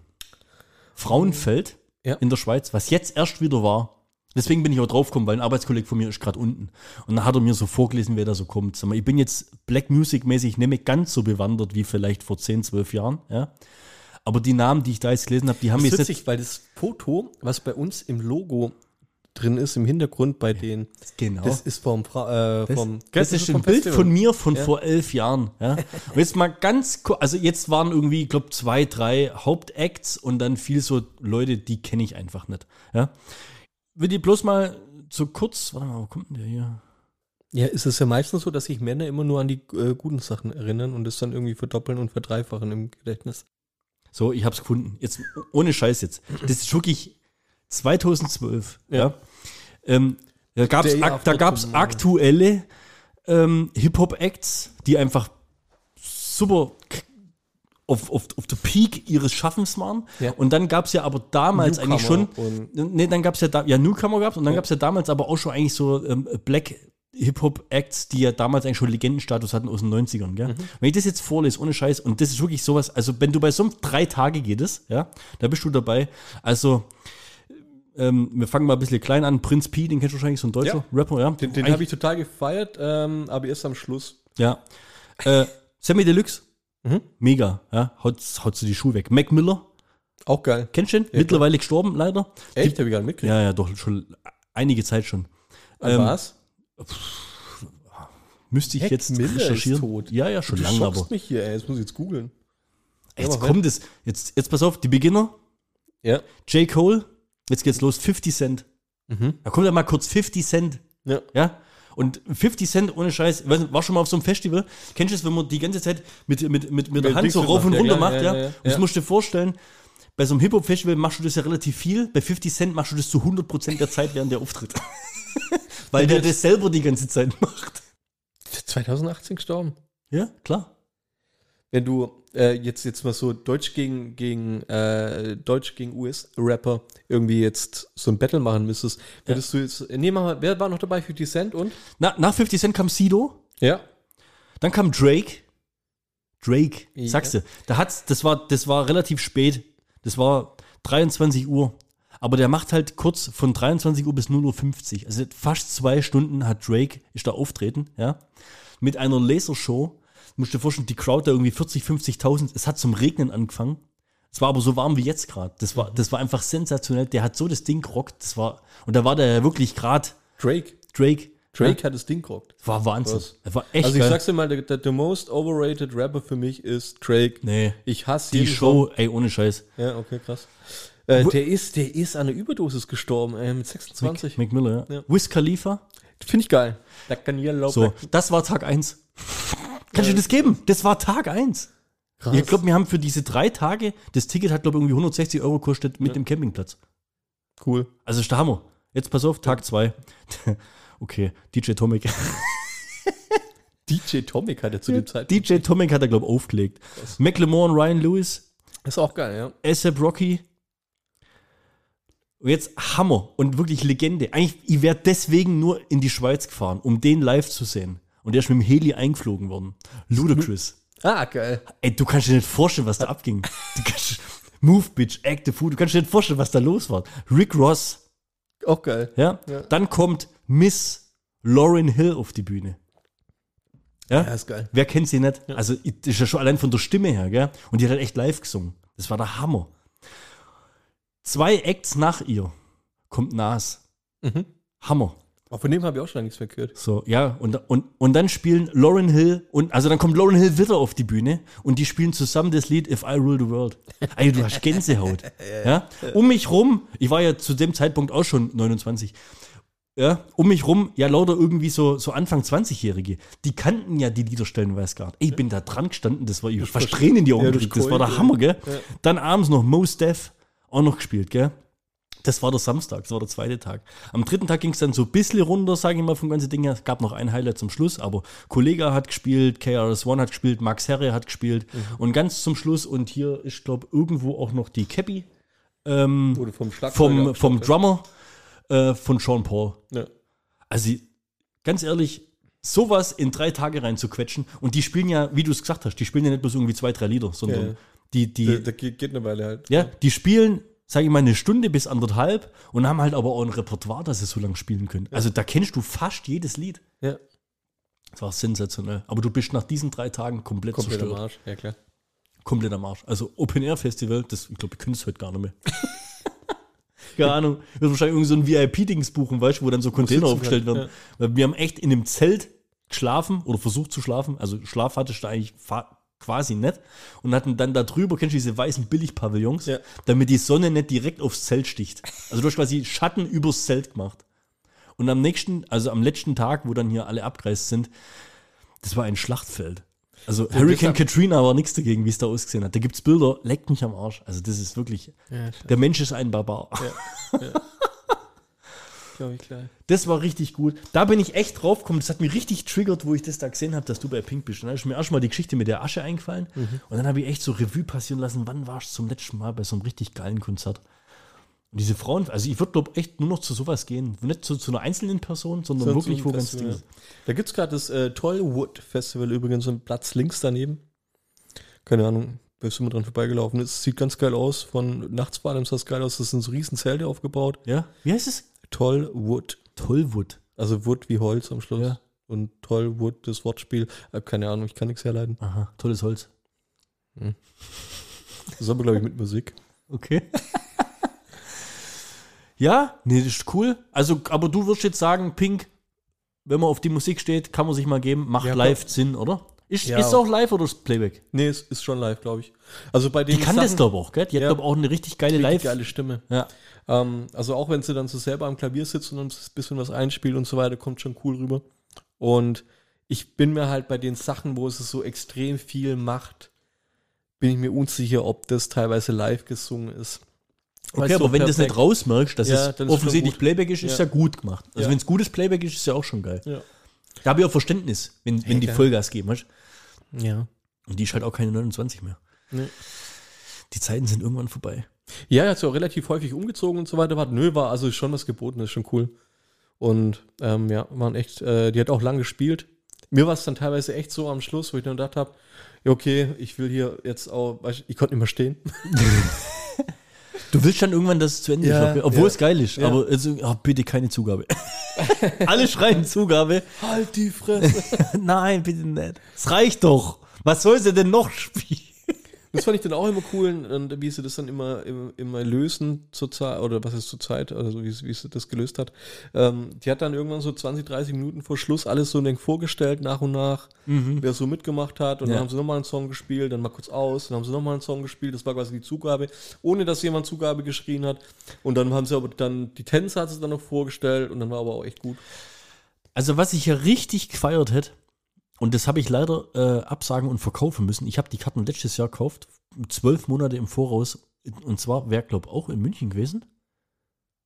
Frauenfeld
Ja.
in der Schweiz, was jetzt erst wieder war. Deswegen bin ich auch draufgekommen, weil ein Arbeitskollege von mir ist gerade unten. Und dann hat er mir so vorgelesen, wer da so kommt. Sag mal, ich bin jetzt Black Music-mäßig nicht mehr ganz so bewandert wie vielleicht vor 10, 12 Jahren. Ja. Aber die Namen, die ich da jetzt gelesen habe, die haben
Das
jetzt
witzig, weil das Foto, was bei uns im Logo drin ist, im Hintergrund bei den,
Genau.
das ist vom, äh,
Das,
vom
das ist ein Bild von mir von
Ja.
vor elf Jahren. Ja. Und jetzt mal ganz kurz, also jetzt waren irgendwie, ich glaube, zwei, drei Hauptacts und dann viel so Leute, die kenne ich einfach nicht. Ja. Will die bloß mal so kurz, warte mal, wo kommt denn der hier?
Ja, ist es ja meistens so, dass sich Männer immer nur an die äh, guten Sachen erinnern und das dann irgendwie verdoppeln und verdreifachen im Gedächtnis.
So, ich hab's gefunden. Jetzt, ohne Scheiß jetzt. Das ist wirklich 2012. Ja.
Ja.
Ähm, da gab's,
Day
ak da gab's aktuelle ähm, Hip-Hop-Acts, die einfach super auf, auf, auf der Peak ihres Schaffens waren.
Ja.
Und dann gab es ja aber damals
Newcomer
eigentlich schon, nee, dann gab es ja, da, ja Newcomer gab's und dann gab es ja damals aber auch schon eigentlich so ähm, Black Hip-Hop-Acts, die ja damals eigentlich schon Legendenstatus hatten aus den 90ern, gell? Wenn ich das jetzt vorlese, ohne Scheiß, und das ist wirklich sowas, also wenn du bei so einem drei Tage geht es, ja, da bist du dabei. Also, ähm, wir fangen mal ein bisschen klein an. Prinz P, den kennst du wahrscheinlich, so ein deutscher
Ja.
Rapper, ja.
Den, den habe ich total gefeiert, ähm, aber erst am Schluss.
ja. Äh, Sammy Deluxe.
Mhm.
Mega, ja. Haut, haut so die Schuhe weg. Mac Miller,
Auch geil.
kennst du den? Mittlerweile gestorben, leider.
Echt? Habe ich gar nicht mitgekriegt.
Ja, ja, doch, schon einige Zeit schon. Ähm,
was?
Müsste ich
Mac
jetzt
Miller ist
recherchieren.
tot.
Ja, ja, schon
Du
lange, aber.
mich hier, ey. Jetzt muss ich jetzt googeln.
Jetzt kommt es. Jetzt, jetzt pass auf, die Beginner.
Ja.
J. Cole, jetzt geht's los, 50 Cent.
Mhm.
Da kommt ja mal kurz 50 Cent.
Ja.
Ja? Und 50 Cent ohne Scheiß, nicht, war schon mal auf so einem Festival. Kennst du das, wenn man die ganze Zeit mit, mit, mit, mit der Hand so rauf und runter macht,
ja,
ja?
ja.
Und das musst du dir vorstellen, bei so einem Hip-Hop-Festival machst du das ja relativ viel. Bei 50 Cent machst du das zu 100% der Zeit während der Auftritt. Weil der das selber die ganze Zeit macht.
2018 gestorben.
Ja, klar.
Wenn du äh, jetzt, jetzt mal so Deutsch gegen, gegen äh, Deutsch gegen US-Rapper irgendwie jetzt so ein Battle machen müsstest, würdest du jetzt. Nee, mach mal, wer war noch dabei? 50 Cent und?
Na, nach 50 Cent kam Sido.
Ja.
Dann kam Drake. Drake,
Ja.
sagst du. Da hat's, das war, das war relativ spät. Das war 23 Uhr. Aber der macht halt kurz von 23 Uhr bis 0.50 Uhr. Also fast zwei Stunden hat Drake, ist da auftreten, ja. Mit einer Lasershow. Musst dir vorstellen, die Crowd da irgendwie 40, 50.000. Es hat zum Regnen angefangen. Es war aber so warm wie jetzt gerade. Das war, das war einfach sensationell. Der hat so das Ding gerockt. Das war, und da war der ja wirklich gerade
Drake.
Drake.
Drake hat das Ding gerockt.
War Wahnsinn. Das war echt
also ich
geil.
sag's dir mal, der, der, der most overrated Rapper für mich ist Drake.
Nee.
Ich hasse
Die Show, ey, ohne Scheiß.
Song. Ja, okay, krass. Äh, der ist, der ist an einer Überdosis gestorben, ey, mit 26.
Mac Miller, ja.
Ja.
Wiz Khalifa.
Finde ich geil. Da kann jeder laufen.
So, das war Tag 1. Kannst du das geben? Das war Tag 1.
Krass.
Ich glaube, wir haben für diese drei Tage, das Ticket hat, glaube ich, irgendwie 160 Euro gekostet mit dem Campingplatz.
cool.
Also ist der Hammer. Jetzt pass auf, Tag 2. okay, DJ Tomic.
DJ Tomic hatte zu dem Zeitpunkt.
DJ Tomic hat er, glaube ich, aufgelegt. McLemore und Ryan Lewis.
Ist auch geil, ja.
ASAP Rocky. Und jetzt Hammer und wirklich Legende. Eigentlich, ich wäre deswegen nur in die Schweiz gefahren, um den live zu sehen. Und der ist mit dem Heli eingeflogen worden. Ludacris.
Ah, geil.
Ey, du kannst dir nicht vorstellen, was da abging. Du kannst, move, bitch, act the food. Du kannst dir nicht vorstellen, was da los war. Rick Ross,
Auch geil.
ja.
Ja.
Dann kommt Miss Lauren Hill auf die Bühne. Ja.
Ja, ist geil.
Wer kennt sie nicht? Also, das ist ja schon allein von der Stimme her, gell? Und die hat halt echt live gesungen. Das war der Hammer. Zwei Acts nach ihr kommt Nas.
Mhm.
Hammer.
Aber von dem habe ich auch schon nichts mehr gehört.
So, ja, und, und, und dann spielen Lauren Hill und, also dann kommt Lauren Hill wieder auf die Bühne und die spielen zusammen das Lied If I Rule the World. Ey, du hast Gänsehaut. ja? Um mich rum, ich war ja zu dem Zeitpunkt auch schon 29, ja, um mich rum, ja, lauter irgendwie so, so Anfang 20-Jährige, die kannten ja die Lieder stellenweise gar nicht. Ey, Ich bin da dran gestanden, das war, ich hab fast Tränen in die Augen
Ja, das
das war der Hammer, gell?
Ja.
Dann abends noch Mos Def auch noch gespielt, gell? Das war der Samstag, das war der zweite Tag. Am dritten Tag ging es dann so ein bisschen runter, sage ich mal, vom ganzen Ding her. Es gab noch ein Highlight zum Schluss, aber Kollega hat gespielt, KRS-One hat gespielt, Max Herre hat gespielt und ganz zum Schluss, und hier ist, glaube irgendwo auch noch die Cappy ähm,
vom
vom, vom. Drummer äh, von Sean Paul.
Ja.
Also, ganz ehrlich, sowas in drei Tage reinzuquetschen und die spielen ja, wie du es gesagt hast, die spielen ja nicht bloß irgendwie zwei, drei Lieder, sondern
Ja.
die, die,
Da, da geht eine Weile halt.
ja, die spielen, sage ich mal, eine Stunde bis anderthalb und haben halt aber auch ein Repertoire, das sie so lange spielen können. Also da kennst du fast jedes Lied.
Ja.
Das war sensationell. Aber du bist nach diesen drei Tagen komplett,
Komplett am
zerstört.
Arsch. Ja, klar.
Komplett am Arsch. Also Open Air Festival, das, ich glaube, ich könnte es heute gar nicht mehr. Keine Ahnung. Ich würde wahrscheinlich irgendwie so ein VIP-Dings buchen, weißt du, wo dann so Container aufgestellt
kann,
werden. Weil wir haben echt in einem Zelt geschlafen oder versucht zu schlafen. Also Schlaf hattest du eigentlich fa- quasi nicht. Und hatten dann da drüber, kennst du diese weißen Billigpavillons,
Ja.
damit die Sonne nicht direkt aufs Zelt sticht. Also du hast quasi Schatten übers Zelt gemacht. Und am nächsten, also am letzten Tag, wo dann hier alle abgereist sind, das war ein Schlachtfeld. Also Hurricane
deshalb-
Katrina war nichts dagegen, wie es da ausgesehen hat. Da gibt es Bilder, leckt mich am Arsch. Also das ist wirklich,
Ja,
der Mensch ist ein Barbar.
glaube ich gleich.
Das war richtig gut. Da bin ich echt drauf gekommen. Das hat mich richtig triggert, wo ich das da gesehen habe, dass du bei Pink bist. Und dann ist mir erstmal die Geschichte mit der Asche eingefallen. Und dann habe ich echt so Revue passieren lassen, wann warst du zum letzten Mal bei so einem richtig geilen Konzert? Und diese Frauen, also ich würde glaube echt nur noch zu sowas gehen. Nicht zu, zu einer einzelnen Person, sondern
So-
wirklich, wo ganz Ding.
Da gibt es gerade das äh, Tollwood Festival übrigens, so ein Platz links daneben. Keine Ahnung, bist du mal dran vorbeigelaufen. Es sieht ganz geil aus. Von nachts vor allem sah es geil aus. Das sind so riesen Zelte aufgebaut.
Ja? Wie heißt es?
Tollwood.
Tollwood.
Also Wood wie Holz am Schluss.
Ja.
Und Tollwood, das Wortspiel. Äh, keine Ahnung, ich kann nichts herleiten.
Aha, tolles Holz.
Das ist aber, glaube ich, mit Musik.
Okay. ja, nee, das ist cool. Also, aber du wirst jetzt sagen, Pink, wenn man auf die Musik steht, kann man sich mal geben, macht
Ja,
live Sinn, oder? Ist,
Ja.
ist es auch live oder ist Playback?
Nee, es ist schon live, glaube ich. Also bei den
Die kann das, glaube ich, auch, gell? Die hat,
Ja.
glaube ich, auch eine richtig geile
Richtig
Live.
geile Stimme.
Ja.
Ähm, also auch wenn sie dann so selber am Klavier sitzt und ein bisschen was einspielt und so weiter, kommt schon cool rüber. Und ich bin mir halt bei den Sachen, wo es so extrem viel macht, bin ich mir unsicher, ob das teilweise live gesungen ist.
Okay,
so
aber wenn du das nicht rausmerkst, dass
Ja,
es offensichtlich. Playback ist, ist ja.
Ja.
gut gemacht. Also
Ja.
wenn es gutes Playback ist, ist ja auch schon geil. Da habe ich auch Verständnis, wenn, wenn die
klar.
Vollgas geben, weißt du?
Ja.
Und die ist halt auch keine 29 mehr.
Nee.
Die Zeiten sind irgendwann vorbei.
Ja, er hat sich auch relativ häufig umgezogen und so weiter. War, nö, war also schon was geboten, ist schon cool. Und ähm, ja, waren echt, äh, die hat auch lang gespielt. Mir war es dann teilweise echt so am Schluss, wo ich dann gedacht habe, okay, ich will hier jetzt auch, weißt, du, ich konnte nicht mehr stehen.
Du willst dann irgendwann, dass es zu Ende
Ja,
ist, obwohl
ja.
es geil ist.
Ja.
Aber also, ah, bitte keine Zugabe. Alle schreien Zugabe.
Halt die Fresse.
Nein, bitte nicht. Es reicht doch. Was soll sie denn noch spielen?
Das fand ich dann auch immer cool, und wie sie das dann immer, immer, immer lösen zur Zeit, oder was ist zur Zeit, also wie, sie- wie sie das gelöst hat. Ähm, die hat dann irgendwann so 20, 30 Minuten vor Schluss alles so vorgestellt, nach und nach, wer so mitgemacht hat. Und
Ja.
dann haben sie nochmal einen Song gespielt, dann mal kurz aus, dann haben sie nochmal einen Song gespielt, das war quasi die Zugabe, ohne dass jemand Zugabe geschrien hat. Und dann haben sie aber dann, die Tänze hat sie dann noch vorgestellt und dann war aber auch echt gut.
Also, was ich ja richtig gefeiert hätte, und das habe ich leider äh, absagen und verkaufen müssen. Ich habe die Karten letztes Jahr gekauft, zwölf Monate im Voraus. Und zwar wäre, glaube ich, auch in München gewesen.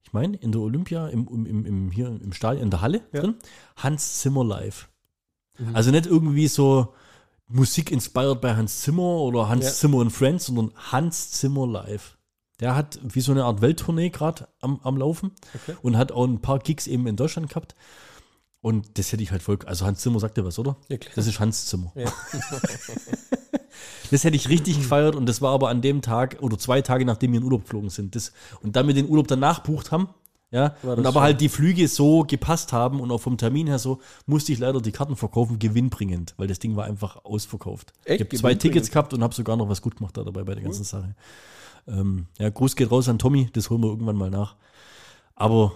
Ich meine, in der Olympia, im, im, im, hier im Stadion, in der Halle
Ja.
drin. Hans Zimmer live. Also nicht irgendwie so Musik inspired bei Hans Zimmer oder Hans
Ja.
Zimmer und Friends, sondern Hans Zimmer live. Der hat wie so eine Art Welttournee gerade am, am Laufen
Okay.
und hat auch ein paar Gigs eben in Deutschland gehabt. Und das hätte ich halt voll. Also Hans Zimmer sagt ja was, oder?
Ja, klar.
Das ist Hans Zimmer.
Ja.
Das hätte ich richtig gefeiert und das war aber an dem Tag oder zwei Tage, nachdem wir in Urlaub geflogen sind. Das, und dann wir den Urlaub danach bucht haben, ja, und aber
schon-
halt die Flüge so gepasst haben und auch vom Termin her so, musste ich leider die Karten verkaufen, gewinnbringend, weil das Ding war einfach ausverkauft.
Echt?
Ich habe zwei? Tickets gehabt und habe sogar noch was gut gemacht da dabei bei der ganzen Sache. Ähm, ja, Gruß geht raus an Tommy, das holen wir irgendwann mal nach. Aber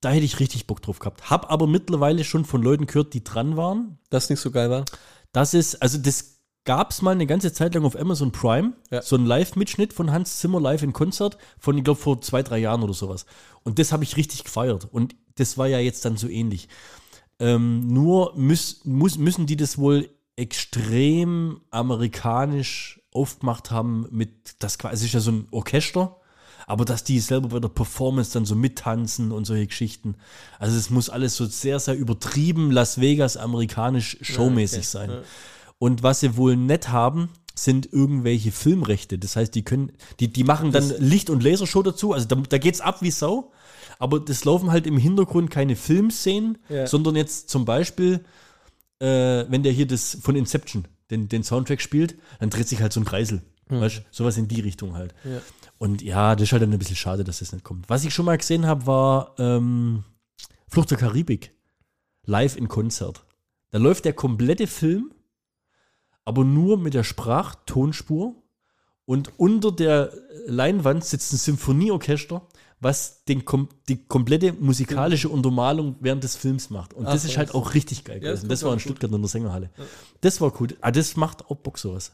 da hätte ich richtig Bock drauf gehabt. Hab aber mittlerweile schon von Leuten gehört, die dran waren,
Das nicht so geil war.
das ist, also das gab es mal eine ganze Zeit lang auf Amazon Prime,
Ja.
so ein Live-Mitschnitt von Hans Zimmer live in Konzert von, ich glaube, vor zwei, drei Jahren oder sowas. Und das habe ich richtig gefeiert. Und das war ja jetzt dann so ähnlich. Ähm, nur müß, muss, müssen die das wohl extrem amerikanisch aufgemacht haben mit, das quasi es ist ja so ein Orchester, aber dass die selber bei der Performance dann so mittanzen und solche Geschichten. Also es muss alles so sehr, sehr übertrieben Las Vegas amerikanisch showmäßig sein. Und was sie wohl nett haben, sind irgendwelche Filmrechte. Das heißt, die können, die, die machen dann Licht- und Lasershow dazu. Also da, da geht's ab wie Sau. Aber das laufen halt im Hintergrund keine Filmszenen,
Ja.
sondern jetzt zum Beispiel, äh, wenn der hier das von Inception, den, den Soundtrack spielt, dann dreht sich halt so ein Kreisel. Weißt du, sowas in die Richtung halt.
Ja.
Und ja, das ist halt dann ein bisschen schade, dass das nicht kommt. Was ich schon mal gesehen habe, war ähm, Flucht der Karibik. Live in Konzert. Da läuft der komplette Film, aber nur mit der Sprachtonspur. Und unter der Leinwand sitzt ein Symphonieorchester, was den, kom die komplette musikalische Untermalung während des Films macht. Und
Ach,
das ist halt auch richtig geil
Ja, das
gewesen. Das, war in. Stuttgart in der Sängerhalle. Das war cool. Ah, das macht auch Bock sowas.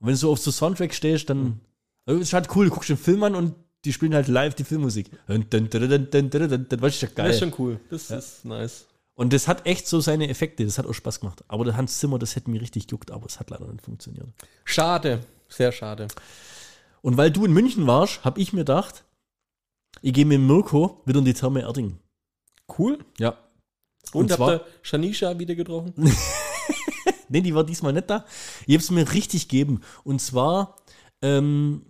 Und wenn du so auf so Soundtrack stehst, dann also, es ist halt cool, du guckst den Film an und die spielen halt live die Filmmusik. Das ist ja geil.
Das ist schon cool. Das ist nice.
Und das hat echt so seine Effekte, das hat auch Spaß gemacht. Aber der Hans Zimmer, das hätte mir richtig juckt, aber es hat leider nicht funktioniert.
Schade. Sehr schade.
Und weil du in München warst, habe ich mir gedacht, ich gehe mit Mirko wieder in die Therme Erding.
Cool.
Ja.
Und,
Und
habt ihr Shanisha wieder getroffen?
Nee, die war diesmal nicht da. Ich habe es mir richtig gegeben. Und zwar, ähm,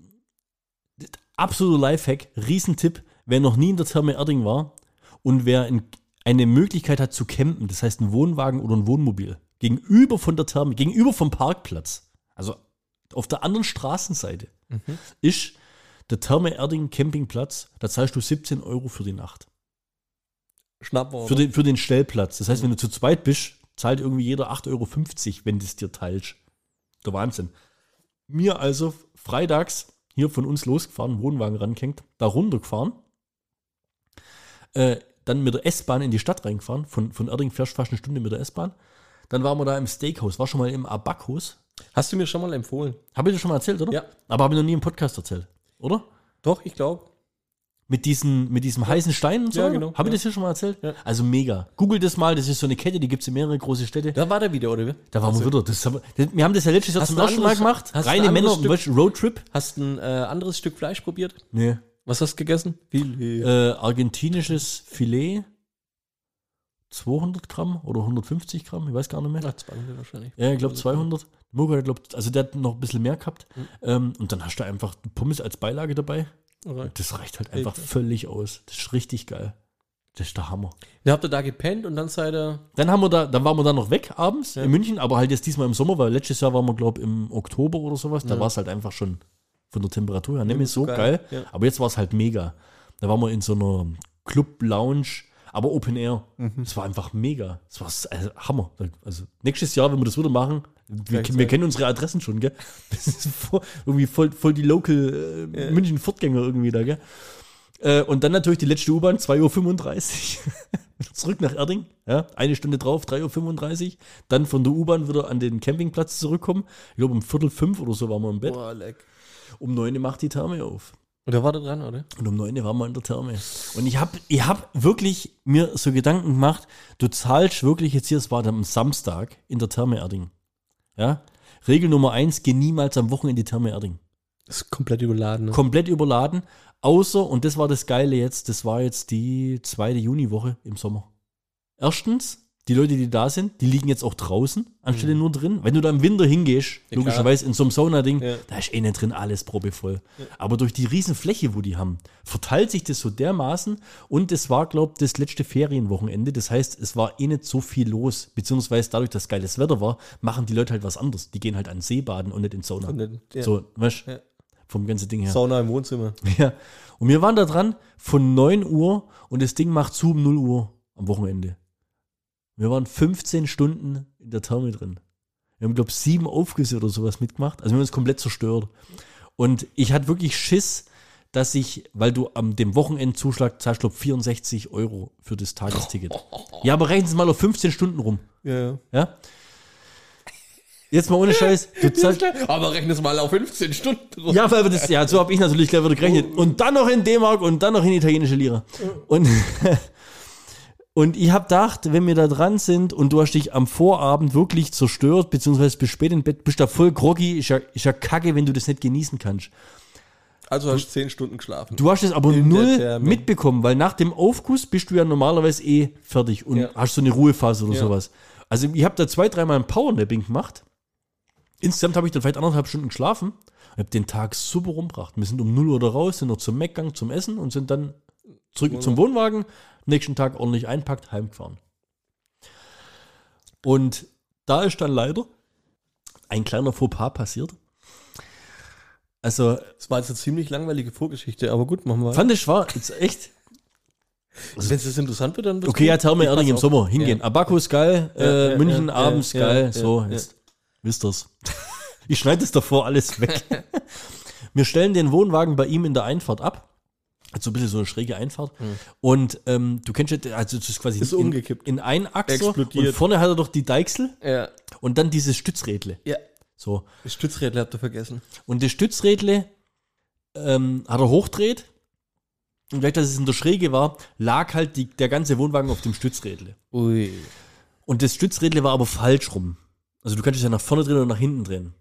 absoluter Lifehack, Riesentipp, wer noch nie in der Therme Erding war und wer in, eine Möglichkeit hat zu campen, das heißt ein Wohnwagen oder ein Wohnmobil, gegenüber von der Therme, gegenüber vom Parkplatz, also auf der anderen Straßenseite, ist der Therme Erding Campingplatz, da zahlst du 17 Euro für die Nacht.
Schnapper.
Für den, für den Stellplatz. Das heißt, wenn du zu zweit bist, zahlt irgendwie jeder 8,50 Euro, wenn du es dir teilst. Der Wahnsinn. Mir also freitags hier von uns losgefahren, Wohnwagen rangehängt, da runtergefahren, äh, dann mit der S-Bahn in die Stadt reingefahren, von, von Erding fährst fast eine Stunde mit der S-Bahn. Dann waren wir da im Steakhouse, war schon mal im Abacus.
Hast du mir schon mal empfohlen?
Habe ich dir schon mal erzählt, oder?
Ja.
Aber habe ich noch nie im Podcast erzählt, oder?
Doch, ich glaube.
Mit, diesen, mit diesem heißen Stein und so?
Ja, genau,
Habe ich das hier schon mal erzählt?
Ja.
Also mega. Google das mal, das ist so eine Kette, die gibt es in mehrere große Städte.
Da war der wieder, oder wie?
Da waren wir wieder. Das haben, wir, das, wir haben das ja letztes Jahr
Hast
zum
du
ersten Mal gemacht.
du
Reine Männer, du, Roadtrip.
Hast ein äh, anderes Stück Fleisch probiert?
Nee.
Was hast du gegessen? Viel.
Äh, argentinisches Filet. 200 Gramm oder 150 Gramm, ich weiß gar nicht mehr.
Ach, 200 wahrscheinlich.
Ja, ich glaube 200. Mogo hat, glaub, also der hat noch ein bisschen mehr gehabt.
Mhm.
Ähm, und dann hast du einfach Pommes als Beilage dabei. Das reicht halt einfach
Alter.
völlig aus. Das ist richtig geil. Das ist der Hammer.
Dann habt ihr da gepennt und dann seid ihr.
Dann haben wir da, dann waren wir da noch weg abends
Ja.
in München, aber halt jetzt diesmal im Sommer, weil letztes Jahr waren wir, glaube ich, im Oktober oder sowas. Da
Ja.
war es halt einfach schon von der Temperatur her so
so
geil.
geil, ja.
Aber jetzt war es halt mega. Da waren wir in so einer Club-Lounge, aber Open Air.
Mhm.
Es war einfach mega. Es war also, Hammer. Also nächstes Jahr, wenn wir das wieder machen, wir, wir kennen unsere Adressen schon, gell? Das ist voll, irgendwie voll, voll die Local äh,
Ja.
München-Fortgänger irgendwie da, gell? Äh, und dann natürlich die letzte U-Bahn, 2.35 Uhr. Zurück nach Erding, ja, eine Stunde drauf, 3.35 Uhr. Dann von der U-Bahn wieder an den Campingplatz zurückkommen. Ich glaube, um Viertel fünf oder so waren wir im Bett.
Boah, leck.
Um neun Uhr macht die Therme auf.
Und da war der dran, oder?
Und um 9 Uhr waren wir in der Therme. Und ich habe ich hab wirklich mir so Gedanken gemacht, du zahlst wirklich jetzt hier, es war dann am Samstag in der Therme Erding. Ja? Regel Nummer eins, geh niemals am Wochenende in die Therme Erding.
Das ist komplett überladen. Ne?
Komplett überladen. Außer, und das war das Geile jetzt, das war jetzt die zweite Juniwoche im Sommer. Erstens, die Leute, die da sind, die liegen jetzt auch draußen, anstelle nur drin. Wenn du da im Winter hingehst,
Ja,
logischerweise in so einem Sauna-Ding,
Ja.
da ist eh nicht drin alles probevoll. Aber durch die riesen Fläche, wo die haben, verteilt sich das so dermaßen. Und es war, glaube ich, das letzte Ferienwochenende. Das heißt, es war eh nicht so viel los. Beziehungsweise dadurch, dass geiles Wetter war, machen die Leute halt was anderes. Die gehen halt an See baden und nicht in Sauna.
Dann- ja.
So, weißt
Ja.
vom ganzen Ding her.
Sauna im Wohnzimmer.
Ja. Und wir waren da dran von 9 Uhr und das Ding macht zu um 0 Uhr am Wochenende. Wir waren 15 Stunden in der Therme drin. Wir haben, glaube ich, sieben Aufgüsse oder sowas mitgemacht. Also wir haben uns komplett zerstört. Und ich hatte wirklich Schiss, dass ich, weil du am dem Wochenendzuschlag zahlst, glaube 64 Euro für das Tagesticket. Ja, aber rechnen Sie mal auf 15 Stunden rum.
Ja, ja.
Ja? Jetzt mal ohne Scheiß. Du zahlst,
Aber rechne es mal auf 15 Stunden rum.
Ja, weil wir das, ja, so habe ich natürlich gleich wieder gerechnet. Und dann noch in D-Mark und dann noch in italienische Lira. Und, und ich habe gedacht, wenn wir da dran sind und du hast dich am Vorabend wirklich zerstört, beziehungsweise bis spät im Bett, bist da voll groggy, ist ja, ist ja kacke, wenn du das nicht genießen kannst.
Also hast du 10 Stunden geschlafen.
Du hast es aber
In
null mitbekommen, weil nach dem Aufguss bist du ja normalerweise eh fertig und
Ja.
hast so eine Ruhephase oder
Ja.
sowas. Also ich habe da zwei, dreimal ein Powernapping gemacht. Insgesamt habe ich dann vielleicht anderthalb Stunden geschlafen und habe den Tag super rumgebracht. Wir sind um 0 Uhr da raus, sind noch zum Meckgang, zum Essen und sind dann zurück zum Wohnwagen, nächsten Tag ordentlich einpackt, heimgefahren. Und da ist dann leider ein kleiner Fauxpas passiert. Also
Das war jetzt eine ziemlich langweilige Vorgeschichte, aber gut, machen wir
fand ich war jetzt echt
Wenn es interessant wird, dann wird's
Okay, ja. Therme Erding im. Sommer hingehen.
Ja.
Abakus geil, äh,
ja,
München
ja,
abends geil. so, jetzt wisst ihr's. ich schneide es davor alles weg. Wir stellen den Wohnwagen bei ihm in der Einfahrt ab. Also ein bisschen so eine schräge Einfahrt. Und ähm, du kennst ja, also das ist quasi
Ist
in,
umgekippt.
in Einachser.
Explodiert.
Und vorne hat er doch die Deichsel
Ja.
und dann dieses Stützrädle.
Ja.
So.
Das Stützrädel habt ihr vergessen.
Und das Stützrädle ähm, hat er hochdreht. Und gleich, dass es in der Schräge war, lag halt die, der ganze Wohnwagen auf dem Stützrädle.
Ui.
Und das Stützrädle war aber falsch rum. Also du kannst es ja nach vorne drehen oder nach hinten drehen.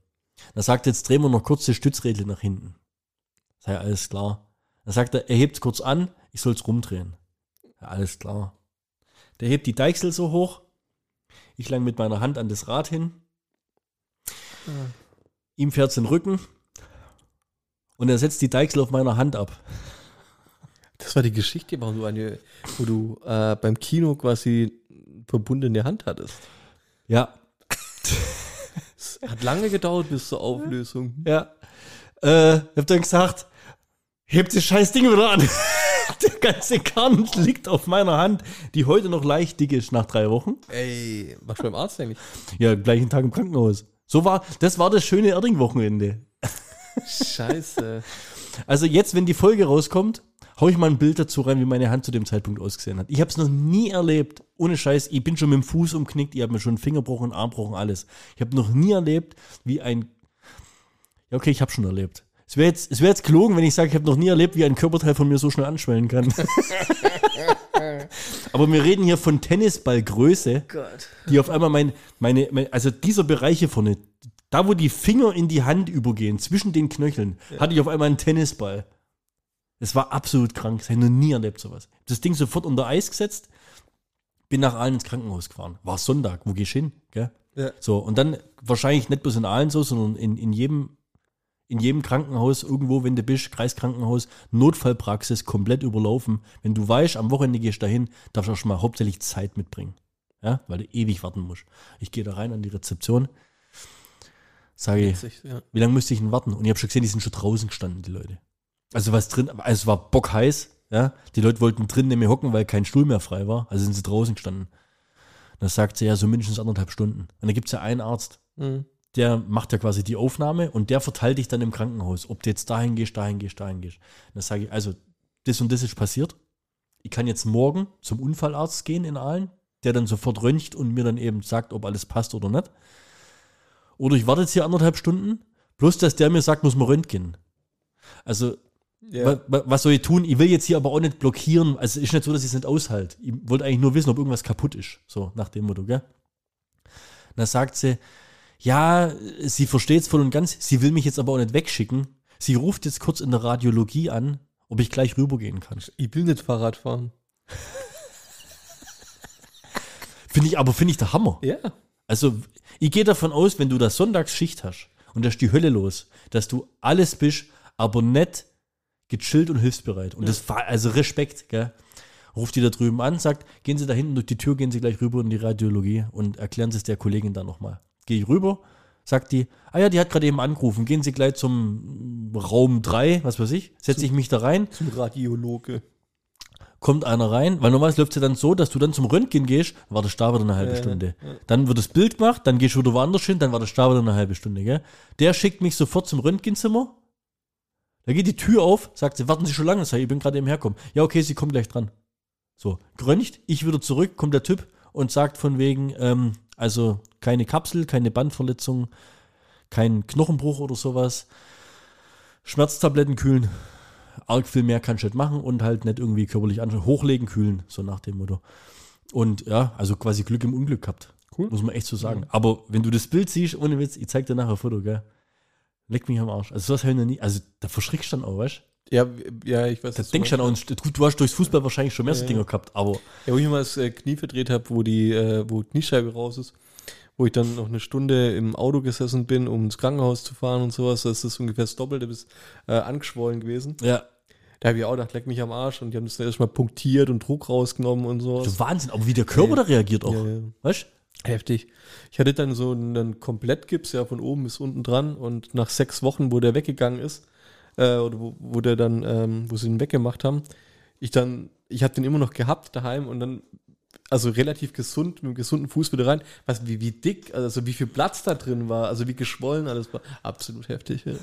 Dann sagt jetzt drehen wir noch kurz das Stützrädle nach hinten. Sei alles klar. Dann sagt er, er hebt es kurz an, ich soll es rumdrehen. Ja, alles klar. Der hebt die Deichsel so hoch. Ich lang mit meiner Hand an das Rad hin. Ihm fährt's in den Rücken. Und er setzt die Deichsel auf meiner Hand ab.
Das war die Geschichte, wo du, eine, wo du äh, beim Kino quasi verbundene Hand hattest.
Ja,
Es hat lange gedauert bis zur Auflösung.
ja. Äh, ich hab dann gesagt, hebt das scheiß Ding wieder an. Der ganze Kahn liegt auf meiner Hand, die heute noch leicht dick ist nach drei Wochen.
Ey, warst du beim Arzt eigentlich?
Ja, gleichen Tag im Krankenhaus. So war, das war das schöne Erding-Wochenende.
Scheiße.
Also jetzt, wenn die Folge rauskommt, hau ich mal ein Bild dazu rein, wie meine Hand zu dem Zeitpunkt ausgesehen hat. Ich habe es noch nie erlebt, ohne Scheiß. Ich bin schon mit dem Fuß umknickt, ich habe mir schon Fingerbruch und Armbruch und alles. Ich habe noch nie erlebt, wie ein. Ja, okay, ich habe schon erlebt. Es wäre jetzt, wär jetzt gelogen, wenn ich sage, ich habe noch nie erlebt, wie ein Körperteil von mir so schnell anschwellen kann. Aber wir reden hier von Tennisballgröße,
Gott.
die auf einmal mein, meine, mein, also dieser Bereich hier vorne, da wo die Finger in die Hand übergehen, zwischen den Knöcheln, hatte ich auf einmal einen Tennisball. Es war absolut krank. Das habe ich noch nie erlebt, sowas. Das Ding sofort unter Eis gesetzt, bin nach Aalen ins Krankenhaus gefahren. War Sonntag, wo gehst du hin? Gell?
Ja.
So, und dann wahrscheinlich nicht bloß in Aalen so, sondern in, in, jedem, in jedem Krankenhaus, irgendwo, wenn du bist, Kreiskrankenhaus, Notfallpraxis komplett überlaufen. Wenn du weißt, am Wochenende gehst du dahin, darfst du auch schon mal hauptsächlich Zeit mitbringen. Ja, weil du ewig warten musst. Ich gehe da rein an die Rezeption, sage,
Witzig, ja.
wie lange müsste ich denn warten? Und ich habe schon gesehen, die sind schon draußen gestanden, die Leute. Also was drin, also es war bockheiß, ja. Die Leute wollten drin nicht mehr hocken, weil kein Stuhl mehr frei war. Also sind sie draußen gestanden. Und dann sagt sie ja so mindestens anderthalb Stunden. Und dann gibt es ja einen Arzt,
Mhm.
Der macht ja quasi die Aufnahme und der verteilt dich dann im Krankenhaus, ob du jetzt dahin gehst, dahin gehst, dahin gehst. Und dann sage ich, also das und das ist passiert. Ich kann jetzt morgen zum Unfallarzt gehen in Aalen, der dann sofort röntgt und mir dann eben sagt, ob alles passt oder nicht. Oder ich warte jetzt hier anderthalb Stunden, bloß dass der mir sagt, muss man röntgen. Also
Ja.
wa- wa- was soll ich tun? Ich will jetzt hier aber auch nicht blockieren. Also es ist nicht so, dass ich es nicht aushalte. Ich wollte eigentlich nur wissen, ob irgendwas kaputt ist. So, nach dem Motto, gell? Und dann sagt sie, ja, sie versteht es voll und ganz, sie will mich jetzt aber auch nicht wegschicken. Sie ruft jetzt kurz in der Radiologie an, ob ich gleich rübergehen kann.
Ich will nicht Fahrrad fahren.
Finde ich, aber finde ich der Hammer.
Ja.
Also, ich gehe davon aus, wenn du da sonntags Schicht hast und da ist die Hölle los, dass du alles bist, aber nicht gechillt und hilfsbereit. Und das war, also Respekt, gell? Ruft die da drüben an, sagt, gehen Sie da hinten durch die Tür, gehen Sie gleich rüber in die Radiologie und erklären Sie es der Kollegin dann nochmal. Gehe ich rüber, sagt die, ah ja, die hat gerade eben angerufen, gehen Sie gleich zum Raum 3, was weiß ich, setze ich mich da rein,
Zum Radiologe.
kommt einer rein, weil normalerweise läuft es ja dann so, dass du dann zum Röntgen gehst, war der Stab wieder eine halbe
Ja,
Stunde. Dann wird das Bild gemacht, dann gehst du wieder woanders hin, dann war der Stab wieder eine halbe Stunde, gell? Der schickt mich sofort zum Röntgenzimmer. Da geht die Tür auf, sagt sie, warten Sie schon lange, sag ich, ich bin gerade eben herkommen. Ja, okay, Sie kommen gleich dran. So, geröntgt, ich wieder zurück, kommt der Typ und sagt von wegen, ähm, also keine Kapsel, keine Bandverletzung, kein Knochenbruch oder sowas. Schmerztabletten kühlen, arg viel mehr kannst du nicht machen und halt nicht irgendwie körperlich anschauen. Hochlegen, kühlen, so nach dem Motto. Und ja, also quasi Glück im Unglück gehabt.
Cool.
Muss man echt so sagen. Aber wenn du das Bild siehst, ohne Witz, ich zeig dir nachher ein Foto, gell? Leck mich am Arsch. Also sowas ich noch nie, also da verschrickst du dann auch, weißt
Ja, ja, ich weiß.
du? Da
was du
denkst du gut, hast durchs Fußball wahrscheinlich schon mehr so
Ja,
Dinger
ja.
gehabt, aber
Ja, wo ich mal das äh, Knie verdreht habe, wo die, äh, wo die Kniescheibe raus ist, wo ich dann noch eine Stunde im Auto gesessen bin, um ins Krankenhaus zu fahren und sowas, das ist ungefähr das Doppelte bis äh, angeschwollen gewesen.
ja,
Da habe ich auch gedacht, leck mich am Arsch und die haben das dann erstmal punktiert und Druck rausgenommen und sowas.
so Wahnsinn, aber wie der Körper da reagiert auch.
Ja, ja.
Weißt
Heftig. Ich hatte dann so einen Komplettgips, ja, von oben bis unten dran und nach sechs Wochen, wo der weggegangen ist, äh, oder wo, wo der dann, ähm, wo sie ihn weggemacht haben, ich dann, ich habe den immer noch gehabt daheim und dann, also relativ gesund, mit einem gesunden Fuß wieder rein, was, wie, wie dick, also wie viel Platz da drin war, also wie geschwollen alles war, absolut heftig, ja.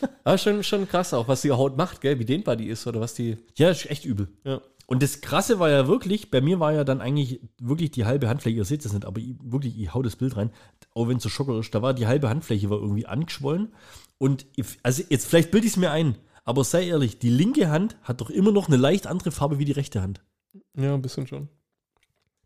Aber schon, schon krass auch, was die Haut macht, gell, wie dehnbar die ist oder was die,
Ja, ist echt übel.
ja.
Und das Krasse war ja wirklich, bei mir war ja dann eigentlich wirklich die halbe Handfläche, ihr seht das nicht, aber ich, wirklich, ich hau das Bild rein, auch wenn es so schocker ist, da war die halbe Handfläche war irgendwie angeschwollen. Und ich, also jetzt, vielleicht bilde ich es mir ein, aber sei ehrlich, die linke Hand hat doch immer noch eine leicht andere Farbe wie die rechte Hand.
Ja, ein bisschen schon.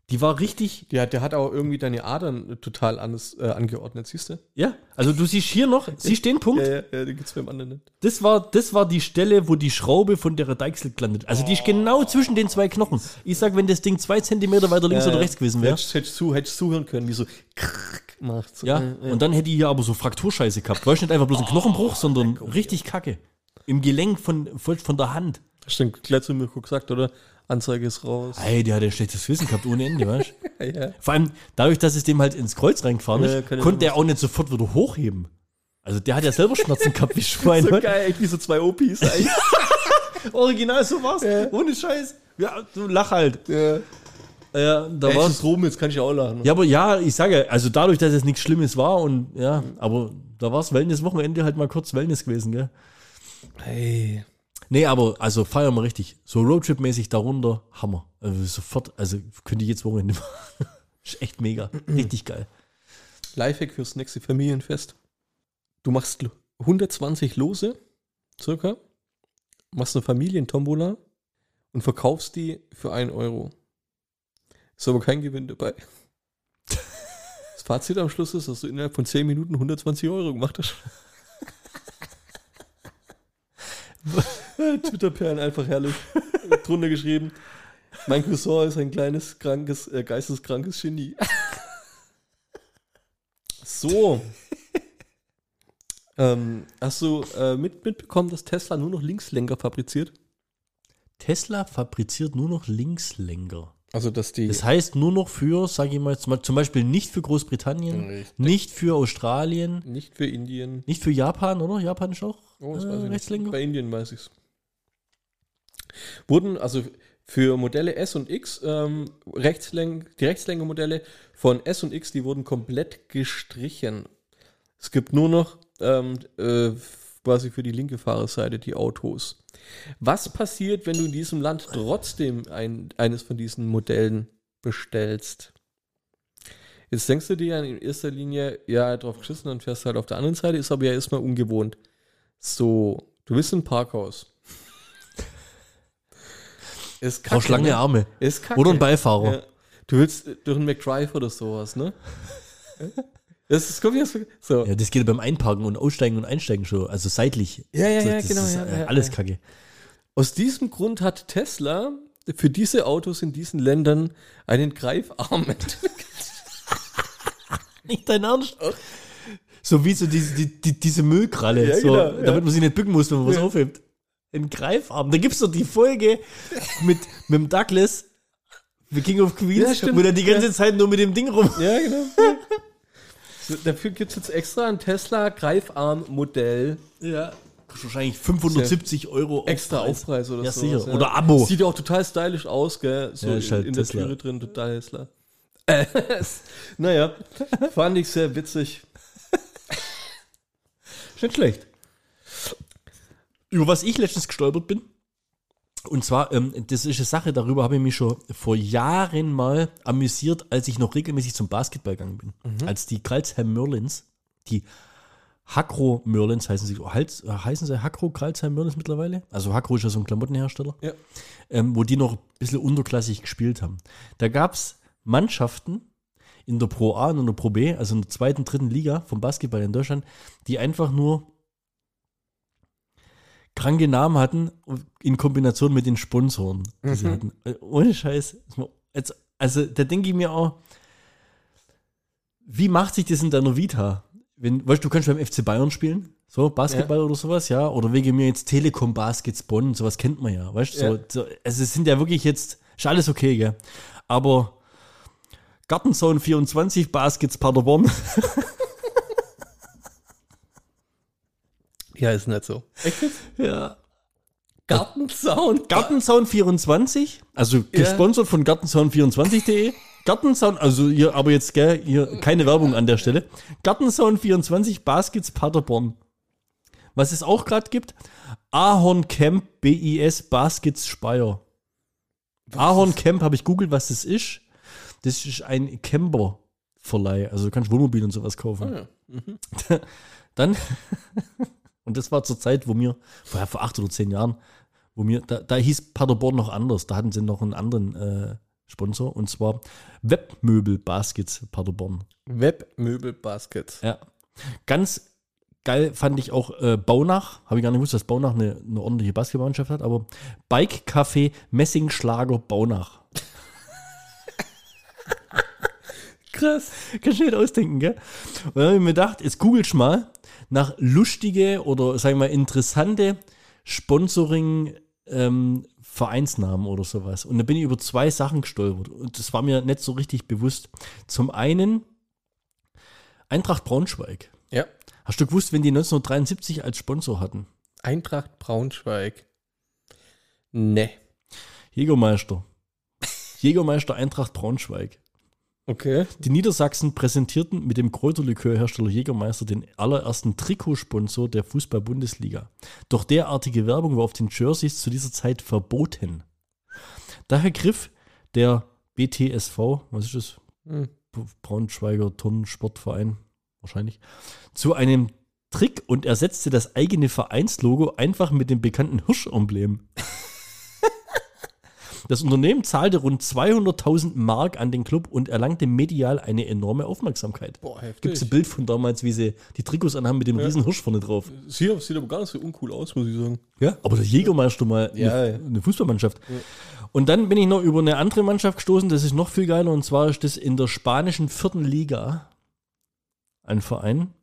Die war richtig,
Der, der hat auch irgendwie deine Adern total anders äh, angeordnet, siehst du?
ja. Also du siehst hier noch, siehst den Punkt?
ja, ja, den gibt's beim anderen nicht.
Das war, das war die Stelle, wo die Schraube von der Deichsel gelandet. Also die ist genau zwischen den zwei Knochen. Ich sag, wenn das Ding zwei Zentimeter weiter links oder rechts gewesen wäre.
Hättest, hättest, zu, hättest zuhören können, wie so krrrk macht. So.
Ja, und dann hätte ich hier aber so Frakturscheiße gehabt. Weißt du, nicht einfach bloß ein Knochenbruch, sondern richtig Kacke. Im Gelenk von, von, von der Hand.
Stimmt, gleich zu mir gesagt, oder? Anzeige ist raus.
Ey, der hat ein schlechtes Wissen gehabt ohne Ende, weißt du?
Ja.
Vor allem dadurch, dass es dem halt ins Kreuz reingefahren
Ja,
ist,
ich
konnte er auch nicht sofort wieder hochheben. Also der hat ja selber Schmerzen gehabt wie Schwein.
So geil, wie so zwei OPs eigentlich.
Original so war's. Ohne Scheiß. Ja, du lach halt.
ja.
Ja, da war's.
ist es rum, jetzt kann ich auch lachen.
Ja, aber ja, ich sage, also dadurch, dass es nichts Schlimmes war und ja, aber da war es Wellness-Wochenende halt mal kurz Wellness gewesen, gell?
Hey.
Nee, aber also feiern wir richtig. So Roadtrip-mäßig darunter, Hammer. Also sofort, also könnte ich jetzt Wochenende machen. Ist echt mega. Richtig geil.
Lifehack fürs nächste Familienfest. Du machst lo- 120 Lose, circa, machst eine Familientombola und verkaufst die für 1 Euro. Ist aber kein Gewinn dabei. Das Fazit am Schluss ist, dass du innerhalb von 10 Minuten 120 Euro gemacht hast. Twitter-Perlen einfach herrlich. Drunter geschrieben. Mein Cousin ist ein kleines, krankes, äh, geisteskrankes Genie. So. ähm, hast du äh, mit, mitbekommen, dass Tesla nur noch Linkslenker fabriziert?
Tesla fabriziert nur noch Linkslenker.
Also, dass die.
Das heißt nur noch für, sage ich mal, zum zum Beispiel nicht für Großbritannien,
Richtig.
nicht für Australien,
nicht für Indien.
nicht für Japan, oder? Japan ist auch
Oh, das
äh,
weiß ich nicht.
Rechtslenker.
Bei Indien weiß ich's. Wurden also für Modelle S und X, ähm, Rechtslenk, die Rechtslenkermodelle von S und X, die wurden komplett gestrichen. Es gibt nur noch ähm, äh, quasi für die linke Fahrerseite die Autos. Was passiert, wenn du in diesem Land trotzdem ein, eines von diesen Modellen bestellst? Jetzt denkst du dir ja in erster Linie, ja, drauf geschissen, dann fährst du halt auf der anderen Seite, ist aber ja erstmal ungewohnt. So, du bist im Parkhaus. Ist
Brauchst lange
ne?
Arme.
Ist kacke.
Oder ein Beifahrer.
Ja. Du willst durch einen McDrive oder sowas, ne? Das ist, jetzt, so.
Ja, das geht beim Einparken und Aussteigen und Einsteigen schon, also seitlich.
Ja, ja, ja,
das
genau,
Ist,
ja,
äh,
ja,
alles
ja.
Kacke.
Aus diesem Grund hat Tesla für diese Autos in diesen Ländern einen Greifarm entwickelt.
Nicht dein Ernst? So wie so diese, die, die, diese Müllkralle,
Ja,
so,
genau,
damit man sich nicht bücken muss, wenn man was
Ja.
Ein Greifarm. Da gibt's doch die Folge mit, mit dem Douglas, The King of Queens,
Ja,
wo der die ganze Zeit nur mit dem Ding rum.
Ja, genau. So, dafür gibt es jetzt extra ein Tesla Greifarm-Modell.
Ja. Wahrscheinlich 570 Euro
Extra
Aufpreis.
Aufpreis oder
Ja,
so.
sicher. Oder Abo.
Sieht auch total stylisch aus, gell? So
Ja, ist
in,
halt
in der
Tesla.
Türe drin, total Tesla. Äh, naja, fand ich sehr witzig.
Nicht schlecht. Über was ich letztens gestolpert bin, und zwar, ähm, das ist eine Sache, darüber habe ich mich schon vor Jahren mal amüsiert, als ich noch regelmäßig zum Basketball gegangen bin. Als die Karlsheim Merlins, die Hakro Merlins heißen sie, halt, heißen sie Hakro Karlsheim Merlins mittlerweile? Also Hakro ist ja so ein Klamottenhersteller.
Ja.
Ähm, wo die noch ein bisschen unterklassig gespielt haben. Da gab es Mannschaften in der Pro A und in der Pro B, also in der zweiten, dritten Liga vom Basketball in Deutschland, die einfach nur kranke Namen hatten in Kombination mit den Sponsoren, die sie hatten. Äh, Ohne Scheiß. Jetzt, also da denke ich mir auch, wie macht sich das in deiner Vita? Wenn, weißt du, du kannst beim FC Bayern spielen, so Basketball oder sowas, ja, oder wegen mir jetzt Telekom Baskets Bonn, sowas kennt man ja, weißt du, so,
Ja.
so, also es sind ja wirklich jetzt, ist alles okay, gell, aber Gartenzone 24 Baskets Paderborn,
Ja, ist nicht so. Echt
ja,
Gartensound.
Gartenzaun 24, also gesponsert von gartenzaun24.de. Gartenzaun, also ihr, aber jetzt, gell, hier, keine Werbung an der Stelle. Gartenzaun 24 Baskets Paderborn. Was es auch gerade gibt, Ahorn Camp BIS Baskets Speyer. Ahorn Camp habe ich googelt, was das ist. Das ist ein Camper-Verleih. Also du kannst Wohnmobil und sowas kaufen.
ja.
Dann, und das war zur Zeit, wo mir, vor, vor acht oder zehn Jahren, wo mir, da, da hieß Paderborn noch anders. Da hatten sie noch einen anderen äh, Sponsor, und zwar Webmöbel Baskets Paderborn.
Webmöbel Baskets.
Ja. Ganz geil fand ich auch äh, Baunach. Habe ich gar nicht gewusst, dass Baunach eine, eine ordentliche Basketballmannschaft hat, aber Bike Café Messingschlager Baunach.
Krass.
Kannst du nicht ausdenken, gell? Und dann habe ich mir gedacht, jetzt googelst mal nach lustige oder sagen wir interessante Sponsoring ähm, Vereinsnamen oder sowas. Und da bin ich über zwei Sachen gestolpert. Und das war mir nicht so richtig bewusst. Zum einen Eintracht Braunschweig.
Ja.
Hast du gewusst, wenn die 1973 als Sponsor hatten?
Eintracht Braunschweig. Ne.
Jägermeister. Jägermeister Eintracht Braunschweig.
Okay.
Die Niedersachsen präsentierten mit dem Kräuterlikörhersteller Jägermeister den allerersten Trikotsponsor der Fußball-Bundesliga. Doch derartige Werbung war auf den Jerseys zu dieser Zeit verboten. Daher griff der BTSV, was ist das?
Hm.
Braunschweiger Turnsportverein, wahrscheinlich, zu einem Trick und ersetzte das eigene Vereinslogo einfach mit dem bekannten Hirschemblem. Das Unternehmen zahlte rund 200.000 Mark an den Club und erlangte medial eine enorme Aufmerksamkeit.
Boah, heftig.
Gibt es ein Bild von damals, wie sie die Trikots anhaben mit dem
Ja.
riesen Hirsch vorne drauf?
Sieht, sieht aber gar nicht so uncool aus, muss ich sagen.
Ja, aber der Jägermeister mal
Ja,
eine,
ja.
eine Fußballmannschaft. Und dann bin ich noch über eine andere Mannschaft gestoßen, das ist noch viel geiler, und zwar ist das in der spanischen vierten Liga ein Verein.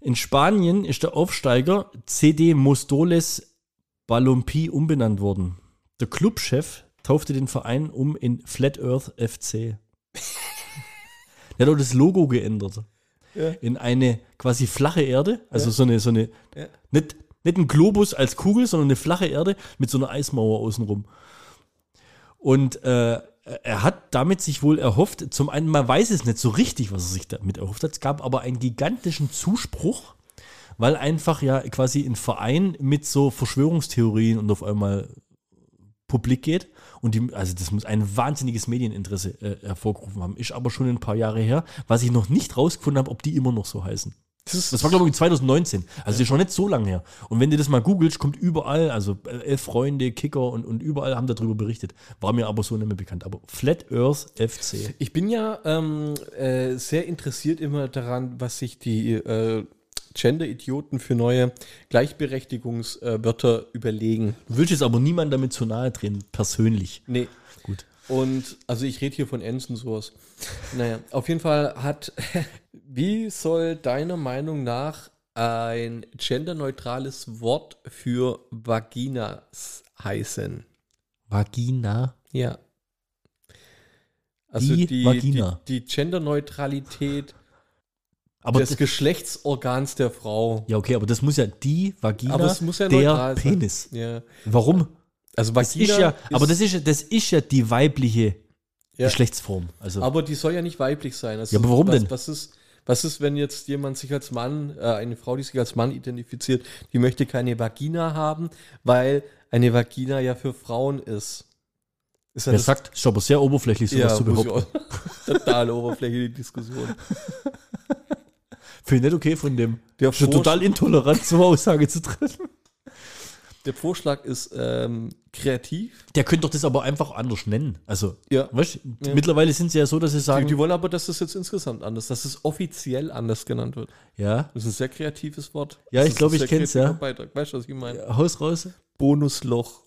In Spanien ist der Aufsteiger CD Mostoles Balompi umbenannt worden. Der Clubchef taufte den Verein um in Flat Earth FC. Der hat auch das Logo geändert.
Ja.
In eine quasi flache Erde, also
Ja.
so eine, so eine
Ja.
nicht, nicht ein Globus als Kugel, sondern eine flache Erde mit so einer Eismauer außenrum. Und äh, er hat damit sich wohl erhofft, zum einen, man weiß es nicht so richtig, was er sich damit erhofft hat. Es gab aber einen gigantischen Zuspruch, weil einfach ja quasi ein Verein mit so Verschwörungstheorien und auf einmal publik geht. Und die, also das muss ein wahnsinniges Medieninteresse äh, hervorgerufen haben. Ist aber schon ein paar Jahre her, was ich noch nicht rausgefunden habe, ob die immer noch so heißen.
Das ist,
Das war, glaube ich, 2019. Also das ist schon nicht so lange her. Und wenn du das mal googelst, kommt überall, also äh, elf Freunde, Kicker und, und überall haben darüber berichtet. War mir aber so nicht mehr bekannt. Aber Flat Earth FC.
Ich bin ja ähm, äh, sehr interessiert immer daran, was sich die äh, Gender-Idioten für neue Gleichberechtigungswörter überlegen.
Du willst jetzt aber niemand damit zu nahe drehen, persönlich.
Nee.
Gut.
Und also ich rede hier von Ensen sowas. Naja, auf jeden Fall hat, wie soll deiner Meinung nach ein genderneutrales Wort für Vaginas heißen?
Vagina.
Ja. Also
Die
die,
Vagina.
die, die Genderneutralität
Aber
des
das,
Geschlechtsorgans der Frau.
ja, okay, aber das muss ja die Vagina,
Aber es muss ja
der. Penis.
Ja.
Warum?
Also
Das ist ja, aber das ist, ja- das ist ja die weibliche
Ja.
Geschlechtsform. Also,
Aber die soll ja nicht weiblich sein. Also
Ja, aber warum
was,
denn?
Was ist, was ist, wenn jetzt jemand sich als Mann, äh, eine Frau, die sich als Mann identifiziert, die möchte keine Vagina haben, weil eine Vagina ja für Frauen ist. Ist ja
wer
das-
sagt, ist aber sehr oberflächlich, sowas zu
muss ich
behaupten.
Total oberflächliche Diskussion.
Finde ich nicht okay von dem.
Der, Vorsch-
total intolerant, so eine Aussage zu treffen.
der Vorschlag ist ähm, kreativ.
Der könnte doch das aber einfach anders nennen. Also,
Ja.
weißt,
Ja.
mittlerweile sind sie ja so, dass sie
Die,
sagen,
die wollen aber, dass das jetzt insgesamt anders, dass es offiziell anders genannt wird.
ja,
Das ist ein sehr kreatives Wort.
Ja,
Das
ich
ist
glaub,
ein
ich kenn's,
kreativer
ja.
Beitrag. Weißt du, was ich meine?
Haus raus.
Bonusloch.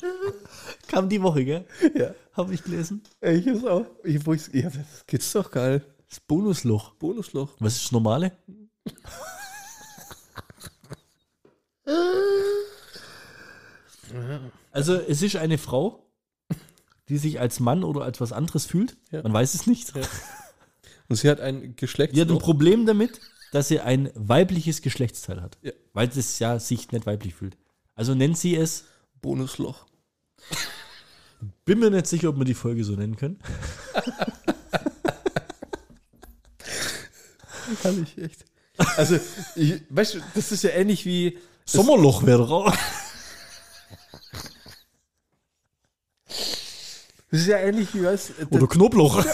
Kam die Woche, gell?
Ja.
Habe ich gelesen.
Ich hab's auch. Ich, wo ich's, ja, das geht's doch geil.
Das Bonusloch.
Bonusloch.
Was ist das Normale? Also, es ist eine Frau, die sich als Mann oder als was anderes fühlt.
Ja.
Man weiß es nicht.
Ja. Und sie hat ein
Die hat ein. Problem damit, dass sie ein weibliches Geschlechtsteil hat.
Ja.
Weil es ja sich nicht weiblich fühlt. Also nennt sie es,
Bonusloch.
Bin mir nicht sicher, ob wir die Folge so nennen können.
Herrlich, echt. Also, ich, weißt du, das ist ja ähnlich wie.
Sommerloch wäre raus.
Das ist ja ähnlich wie, was?
Oder Knoblauch.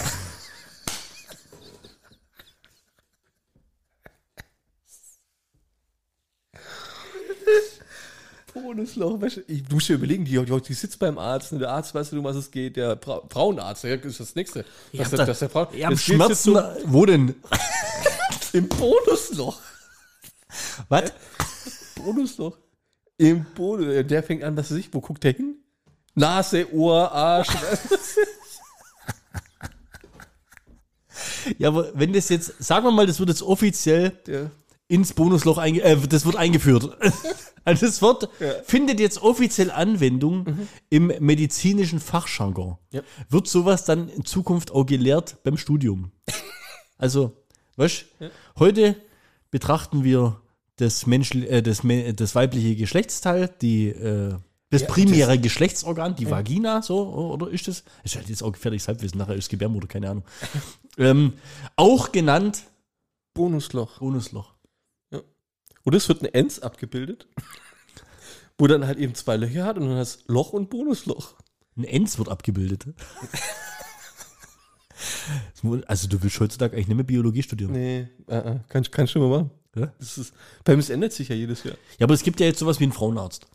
Bonusloch, weißt du, ich muss mir überlegen, die, die, die sitzt beim Arzt, und der Arzt weiß nicht, um was es geht, der Fra Frauenarzt, der ist das Nächste.
Ja,
dass der,
da-
dass der Frau, geht's jetzt
Schmerzen. Wo denn?
so Im Bonusloch.
Was?
Bonusloch. Im Bonus. Der fängt an, was weiß ich, wo guckt der hin? Nase, Ohr, Arsch.
Ja, aber wenn das jetzt, sagen wir mal, das wird jetzt offiziell
der,
ins Bonusloch einge äh, das wird eingeführt. Also das Wort
Ja.
findet jetzt offiziell Anwendung im medizinischen Fachjargon.
Ja.
Wird sowas dann in Zukunft auch gelehrt beim Studium? Also, weißt heute betrachten wir das, Menschl äh, das, das weibliche Geschlechtsteil, die, äh, das
Ja,
primäre Geschlechtsorgan, die Vagina, so, oder ist das? Ist halt jetzt auch gefährliches Halbwissen, nachher ist Gebärmutter, keine Ahnung. ähm, auch genannt
Bonusloch.
Bonusloch.
Und es wird ein Ends abgebildet, wo dann halt eben zwei Löcher hat und dann hast Loch und Bonusloch.
Ein Ends wird abgebildet. Also du willst heutzutage eigentlich nicht mehr Biologie studieren.
Nee, äh, äh, kann, kann ich schon mal machen.
Ja?
Das ist, bei mir ändert sich ja jedes Jahr.
Ja, aber es gibt ja jetzt sowas wie einen Frauenarzt.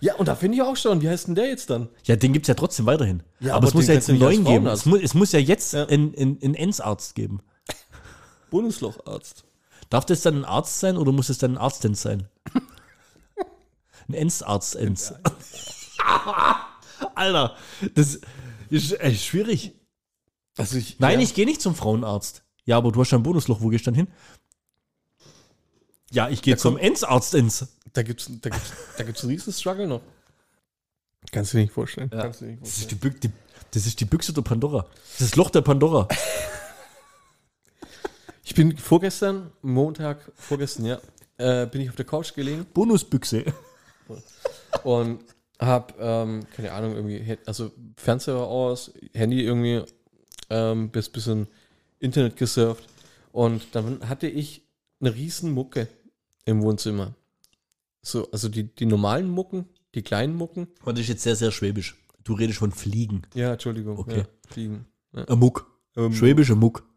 Ja, und da finde ich auch schon, wie heißt denn der jetzt dann?
Ja, den gibt es ja trotzdem weiterhin.
Ja,
aber,
aber
es muss ja jetzt
kannst du
einen neuen geben. Es muss, es muss ja jetzt
Ja.
einen, einen, einen geben.
Bonuslocharzt.
Darf das dann ein Arzt sein oder muss es dann ein Arztens sein? Ein Ends-Arzt-Ends. Alter, das ist echt schwierig.
Also ich,
Nein,
ja.
ich gehe nicht zum Frauenarzt. Ja, aber du hast ja ein Bonusloch. Wo gehst du dann hin? Ja, ich gehe zum
kommt-
Ends-Arzt-Ends.
Da gibt's, da gibt's, da gibt's einen riesen Struggle noch. Kannst du dir nicht vorstellen.
Ja.
Kannst du dir nicht
Das ist,
vorstellen.
die, die, das ist die Büchse der Pandora. Das ist das Loch der Pandora.
Ich bin vorgestern, Montag, vorgestern, ja, äh, bin ich auf der Couch gelegen
Bonusbüchse.
und hab, ähm, keine Ahnung, irgendwie, also Fernseher aus, Handy irgendwie, ähm, bis bisschen Internet gesurft. Und dann hatte ich eine riesen Mucke im Wohnzimmer. So, also die, die normalen Mucken, die kleinen Mucken.
Und das ist jetzt sehr, sehr schwäbisch. Du redest von Fliegen.
Ja, Entschuldigung.
Okay.
Ja, fliegen. Ja.
Ein Muck.
Ähm,
Schwäbischer Muck.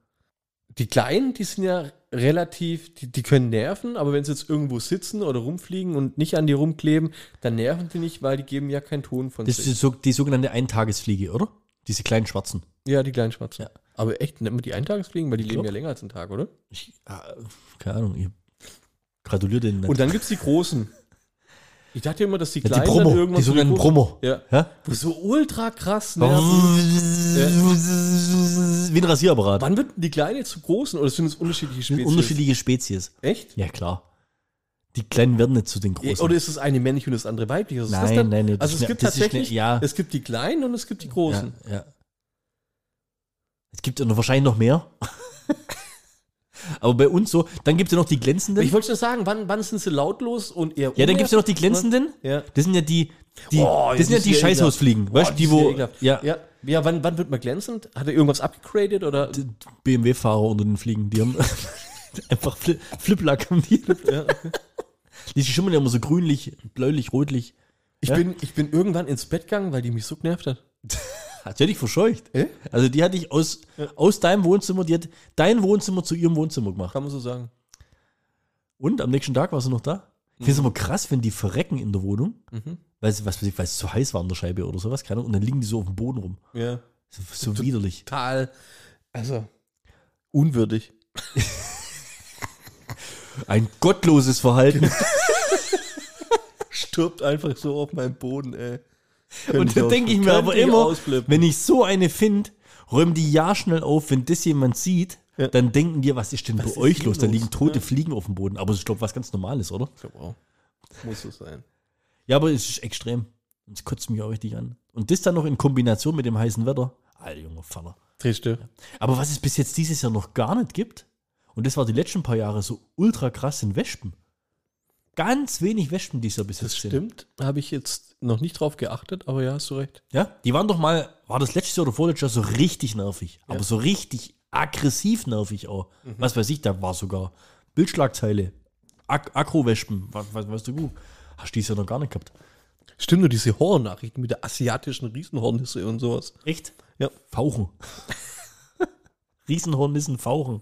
Die Kleinen, die sind ja relativ, die, die können nerven, aber wenn sie jetzt irgendwo sitzen oder rumfliegen und nicht an die rumkleben, dann nerven die nicht, weil die geben ja keinen Ton von
Das ist
sich.
die, so- die sogenannte Eintagesfliege, oder? Diese kleinen Schwarzen.
Ja, die kleinen Schwarzen.
Ja.
Aber echt, nennt man die Eintagesfliegen, weil die leben
Doch.
ja länger als einen Tag, oder?
Ich, ah, keine Ahnung. Ich gratuliere denen. nicht.
Und dann gibt es die großen. Ich dachte immer, dass die
ja,
kleinen
die Promo.
irgendwann
Die
so
sogenannten Promo.
Ja.
Ja?
So ultra krass nerven.
Wie ein Rasierapparat.
Wann wird die Kleine zu großen oder sind es unterschiedliche Spezies?
Unterschiedliche Spezies.
Echt?
Ja, klar. Die Kleinen werden nicht zu den Großen.
Oder ist es eine männlich und das andere weiblich? Also das
Nein,
dann,
nein, nein, das
Also es gibt
das ist eine-
tatsächlich,
ja.
es gibt die Kleinen und es gibt die Großen.
Ja, ja. Es gibt ja wahrscheinlich noch mehr. Aber bei uns so, dann gibt es ja noch die glänzenden.
Ich wollte schon sagen, wann, wann sind sie lautlos und eher
ja, dann gibt es ja noch die glänzenden.
Ja.
Das sind ja die, die
Oh,
das sind ja
die
Scheißhausfliegen.
Boah,
Weißt du, die, wo, ja,
Ja, ja wann, wann wird man glänzend? Hat er irgendwas abgegradet oder?
BMW-Fahrer unter den Fliegen, die haben einfach Fli Fliplack haben die.
Ja.
Die schimmern ja immer so grünlich, bläulich, rotlich.
ich,
Ja.
bin, ich bin irgendwann ins Bett gegangen, weil die mich so genervt hat.
Hat die dich verscheucht.
Äh?
Also die hatte ich aus, aus deinem Wohnzimmer, die hat dein Wohnzimmer zu ihrem Wohnzimmer gemacht.
Kann man so sagen.
Und am nächsten Tag war sie noch da. Ich finde es immer krass, wenn die verrecken in der Wohnung,
Mhm.
weil, sie- was, weil es zu heiß war an der Scheibe oder sowas, keine Ahnung, und dann liegen die so auf dem Boden rum.
Ja.
So, so widerlich.
Total. Also, unwürdig.
Ein gottloses Verhalten.
Stirbt einfach so auf meinem Boden, ey.
Und da denke ich mir aber immer, wenn ich so eine finde, räumen die ja schnell auf, wenn das jemand sieht,
Ja.
dann denken die, was ist denn
Was
bei
ist
euch los? Da liegen tote
Ja.
Fliegen auf dem Boden. Aber ich glaube, was ganz Normales, oder?
Wow. Muss so sein.
Ja, aber es ist extrem. Und es kotzt mich auch richtig an. Und das dann noch in Kombination mit dem heißen Wetter. Alter, junger Vater.
Drehst du?
Aber was es bis jetzt dieses Jahr noch gar nicht gibt, und das war die letzten paar Jahre so ultra krass, sind Wespen. Ganz wenig Wespen dieses Jahr bis
Das
jetzt sind.
stimmt. Habe ich jetzt noch nicht drauf geachtet, aber ja, hast du recht.
Ja, die waren doch mal, war das letztes Jahr oder vorletztes Jahr so richtig nervig. Aber so richtig aggressiv nervig auch. Was weiß ich, da war sogar Bildschlagzeile. Ak Akrowespen, was, was weißt du, gut. Hast du dieses Jahr noch gar nicht gehabt.
Stimmt nur diese Horror-Nachrichten mit der asiatischen Riesenhornisse und sowas.
Echt?
Ja.
Fauchen. Riesenhornissen fauchen.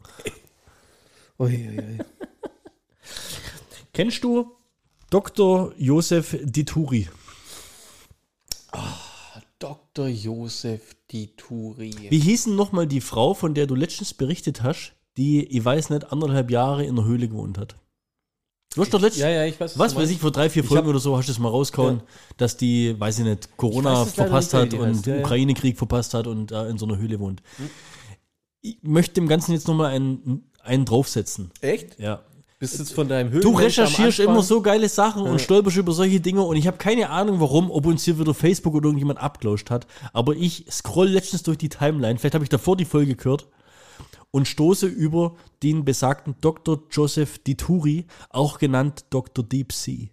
Uiuiui.
Kennst du Dr. Josef Dituri.
Dr. Josef Dituri.
Wie hieß denn nochmal die Frau, von der du letztens berichtet hast, die, ich weiß nicht, anderthalb Jahre in der Höhle gewohnt hat? Du hast doch letztens,
Ja, ja, ich weiß,
was
du
weiß ich, vor drei, vier Folgen
hab-
oder so hast du es mal rausgehauen,
Ja.
dass die, weiß ich nicht, Corona
Ich weiß
verpasst hat und.
Ja.
Ukraine-Krieg verpasst hat und da in so einer Höhle wohnt. Ich möchte dem Ganzen jetzt nochmal einen, einen draufsetzen.
Echt?
Ja.
Bist du jetzt von deinem Höhlen
Du recherchierst immer so geile Sachen und stolperst über solche Dinge und ich habe keine Ahnung warum, ob uns hier wieder Facebook oder irgendjemand abgelauscht hat, aber ich scroll letztens durch die Timeline, vielleicht habe ich davor die Folge gehört und stoße über den besagten Dr. Joseph Dituri, auch genannt Dr. Deep Sea.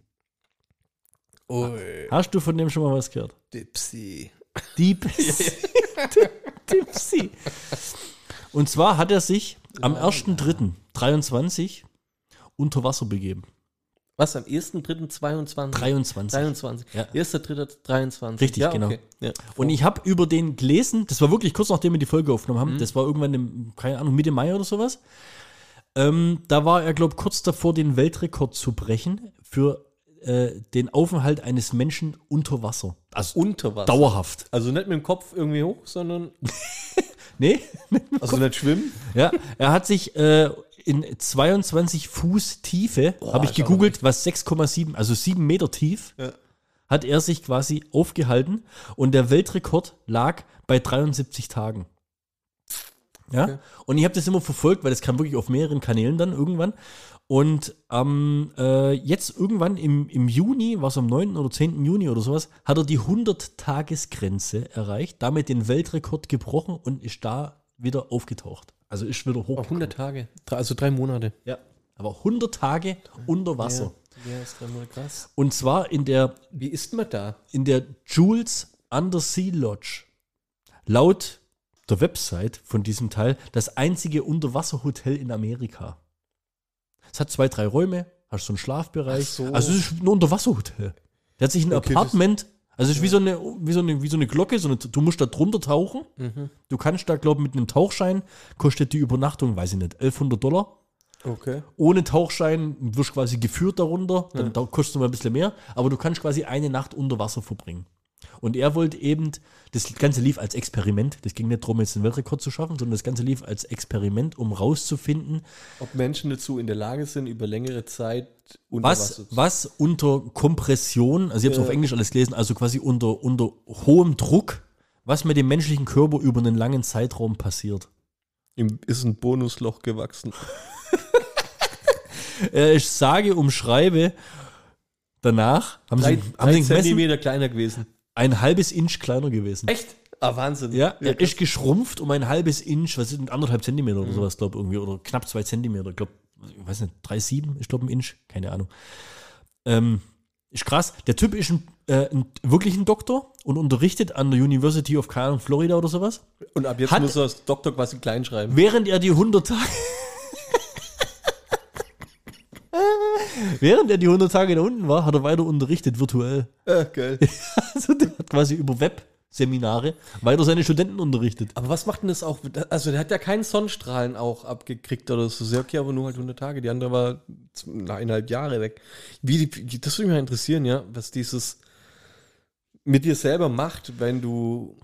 Ui,
Hast du von dem schon mal was gehört?
Dipsy.
Deep, Deep Sea. Und zwar hat er sich am 1.3.23 unter Wasser begeben.
Was, am 1.3.22?
23.
23.
Ja.
1.3.23.
Richtig,
ja,
genau.
Okay. Ja.
Und ich habe über den gelesen, das war wirklich kurz nachdem wir die Folge aufgenommen
Mhm.
haben, das war irgendwann im, keine Ahnung, Mitte Mai oder sowas. Ähm, da war er, glaube ich, kurz davor, den Weltrekord zu brechen für äh, den Aufenthalt eines Menschen unter Wasser. Also
unter Wasser.
dauerhaft.
Also nicht mit dem Kopf irgendwie hoch, sondern
Nee?
also nicht schwimmen.
ja, er hat sich äh, in 22 Fuß Tiefe, habe ich gegoogelt, was 6,7, also 7 Meter tief,
Ja.
hat er sich quasi aufgehalten und der Weltrekord lag bei 73 Tagen. Ja,
Okay.
und ich habe das immer verfolgt, weil das kam wirklich auf mehreren Kanälen dann irgendwann. Und ähm, äh, jetzt irgendwann im, im Juni, was am 9. oder 10. Juni oder sowas, hat er die 100-Tages-Grenze erreicht, damit den Weltrekord gebrochen und ist da wieder aufgetaucht. Also ist wieder hoch.
Auf 100 Tage. Also drei Monate.
Ja, aber 100 Tage unter Wasser.
Ja, ja ist drei Monate krass.
Und zwar in der
Wie ist man da?
in der Jules Undersea Lodge. Laut der Website von diesem Teil das einzige Unterwasserhotel in Amerika. Es hat zwei, drei Räume, hast so einen Schlafbereich.
So.
Also es ist ein Unterwasserhotel. Der hat sich ein
Okay,
Apartment, also es ist wie so eine, wie so eine, wie so eine Glocke, so eine, du musst da drunter tauchen.
Mhm.
Du kannst da, glaube ich, mit einem Tauchschein, kostet die Übernachtung, weiß ich nicht, 1100 Dollar.
Okay.
Ohne Tauchschein wirst du quasi geführt darunter, dann da kostet es mal ein bisschen mehr, aber du kannst quasi eine Nacht unter Wasser verbringen. Und er wollte eben, das Ganze lief als Experiment, das ging nicht darum, jetzt den Weltrekord zu schaffen, sondern das Ganze lief als Experiment, um rauszufinden,
Ob Menschen dazu in der Lage sind, über längere Zeit unter
was, was unter Kompression, also ich habe es
Ja.
auf Englisch alles gelesen, also quasi unter, unter hohem Druck, was mit dem menschlichen Körper über einen langen Zeitraum passiert.
Ihm ist ein Bonusloch gewachsen.
Äh, ich sage, umschreibe, danach haben
Drei,
sie, haben
drei
sie gemessen,
Zentimeter kleiner gewesen.
Ein halbes Inch kleiner gewesen.
Echt? Ah, Wahnsinn.
Ja, er
krass.
ist geschrumpft um ein halbes Inch, was sind anderthalb Zentimeter oder sowas, glaube irgendwie, oder knapp zwei Zentimeter, glaube, ich weiß nicht, drei, sieben, ich glaube ein Inch, keine Ahnung. Ähm, ist krass. Der Typ ist ein, äh, ein, wirklich ein Doktor und unterrichtet an der University of, keine Ahnung, Florida oder sowas.
Und ab jetzt
Hat-
muss er das Doktor quasi klein schreiben.
Während er die 100 Tage. Während er die 100 Tage da unten war, hat er weiter unterrichtet, virtuell.
Äh, geil.
Also der hat quasi über Webseminare weiter seine Studenten unterrichtet.
Aber was macht denn das auch? Also, der hat ja keinen Sonnenstrahlen auch abgekriegt oder so. Sehr okay, aber nur halt 100 Tage. Die andere war eineinhalb Jahre weg. Wie, die- das würde mich mal interessieren, ja, was dieses mit dir selber macht, wenn du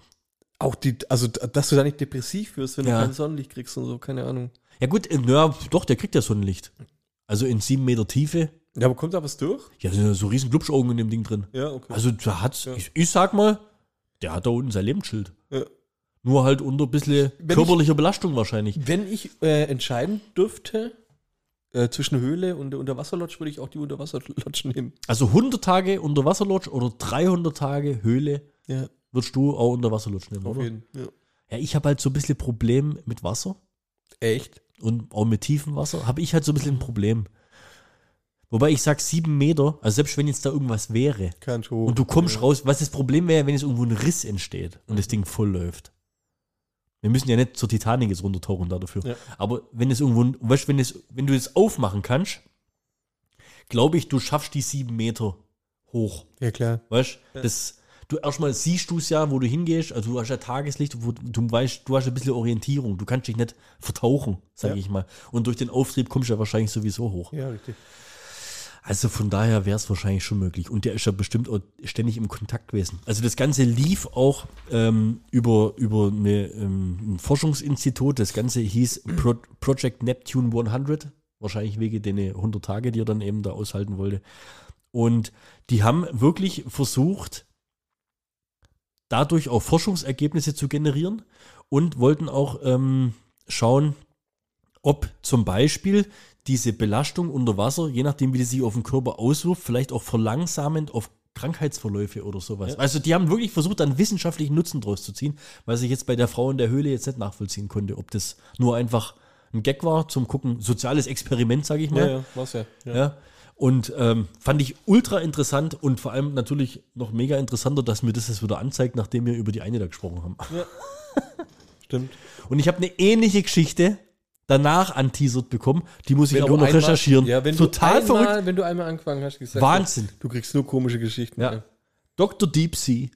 auch die, also, dass du da nicht depressiv wirst, wenn
Ja.
du kein Sonnenlicht kriegst und so, keine Ahnung.
Ja gut, äh, ja, doch, der kriegt ja Sonnenlicht. Also in sieben Meter Tiefe.
Ja, aber kommt da was durch?
Ja, sind so riesen Glubschaugen in dem Ding drin.
Ja, okay.
Also da hat's,
Ja.
ich, ich sag mal, der hat da unten sein Lebensschild.
Ja.
Nur halt unter ein bisschen
Wenn
körperlicher Belastung wahrscheinlich.
Wenn ich äh, entscheiden dürfte äh, zwischen Höhle und der Unterwasserlodge, würde ich auch die Unterwasserlodge nehmen.
Also 100 Tage Unterwasserlodge oder 300 Tage Höhle
Ja,
würdest du auch Unterwasserlodge nehmen,
auf
oder?
jeden. Ja.
Ja, ich habe halt so ein bisschen Problem mit Wasser
Echt?
Und auch mit tiefem Wasser. Habe ich halt so ein bisschen ein Problem. Wobei ich sag sieben Meter, also selbst wenn jetzt da irgendwas wäre und du kommst raus, was das Problem wäre, wenn jetzt irgendwo ein Riss entsteht und das Ding voll läuft. Wir müssen ja nicht zur Titanic jetzt runtertauchen da dafür.
Ja.
Aber wenn es irgendwo, weißt, wenn, es, wenn du es aufmachen kannst, glaube ich, du schaffst die sieben Meter hoch.
Ja, klar.
Weißt das du erstmal siehst du es ja, wo du hingehst, also du hast ja Tageslicht, wo du weißt, du hast ein bisschen Orientierung, du kannst dich nicht vertauchen, sage
Ja.
ich mal. Und durch den Auftrieb kommst du ja wahrscheinlich sowieso hoch.
Ja, richtig.
Also von daher wäre es wahrscheinlich schon möglich. Und der ist ja bestimmt auch ständig im Kontakt gewesen. Also das Ganze lief auch ähm, über, über eine, ähm, ein Forschungsinstitut. Das Ganze hieß Pro Project Neptune 100. Wahrscheinlich wegen den 100 Tage, die er dann eben da aushalten wollte. Und die haben wirklich versucht, dadurch auch Forschungsergebnisse zu generieren und wollten auch ähm, schauen, ob zum Beispiel diese Belastung unter Wasser, je nachdem, wie die sich auf den Körper auswirkt, vielleicht auch verlangsamend auf Krankheitsverläufe oder sowas.
Ja.
Also die haben wirklich versucht, dann wissenschaftlichen Nutzen draus zu ziehen, was ich jetzt bei der Frau in der Höhle jetzt nicht nachvollziehen konnte, ob das nur einfach ein Gag war zum Gucken, soziales Experiment, sage ich mal.
Ja, ja, was ja. ja.
Ja. Und ähm, fand ich ultra interessant und vor allem natürlich noch mega interessanter, dass mir das jetzt wieder anzeigt, nachdem wir über die eine da gesprochen haben.
Stimmt.
Und ich habe eine ähnliche Geschichte danach anteasert bekommen, die muss ich aber noch
einmal-
recherchieren.
Ja, wenn
Total
du
verrückt.
einmal, wenn du einmal angefangen hast, gesagt
Wahnsinn.
Du kriegst nur komische Geschichten.
Ja.
Ja.
Dr. Deep Sea.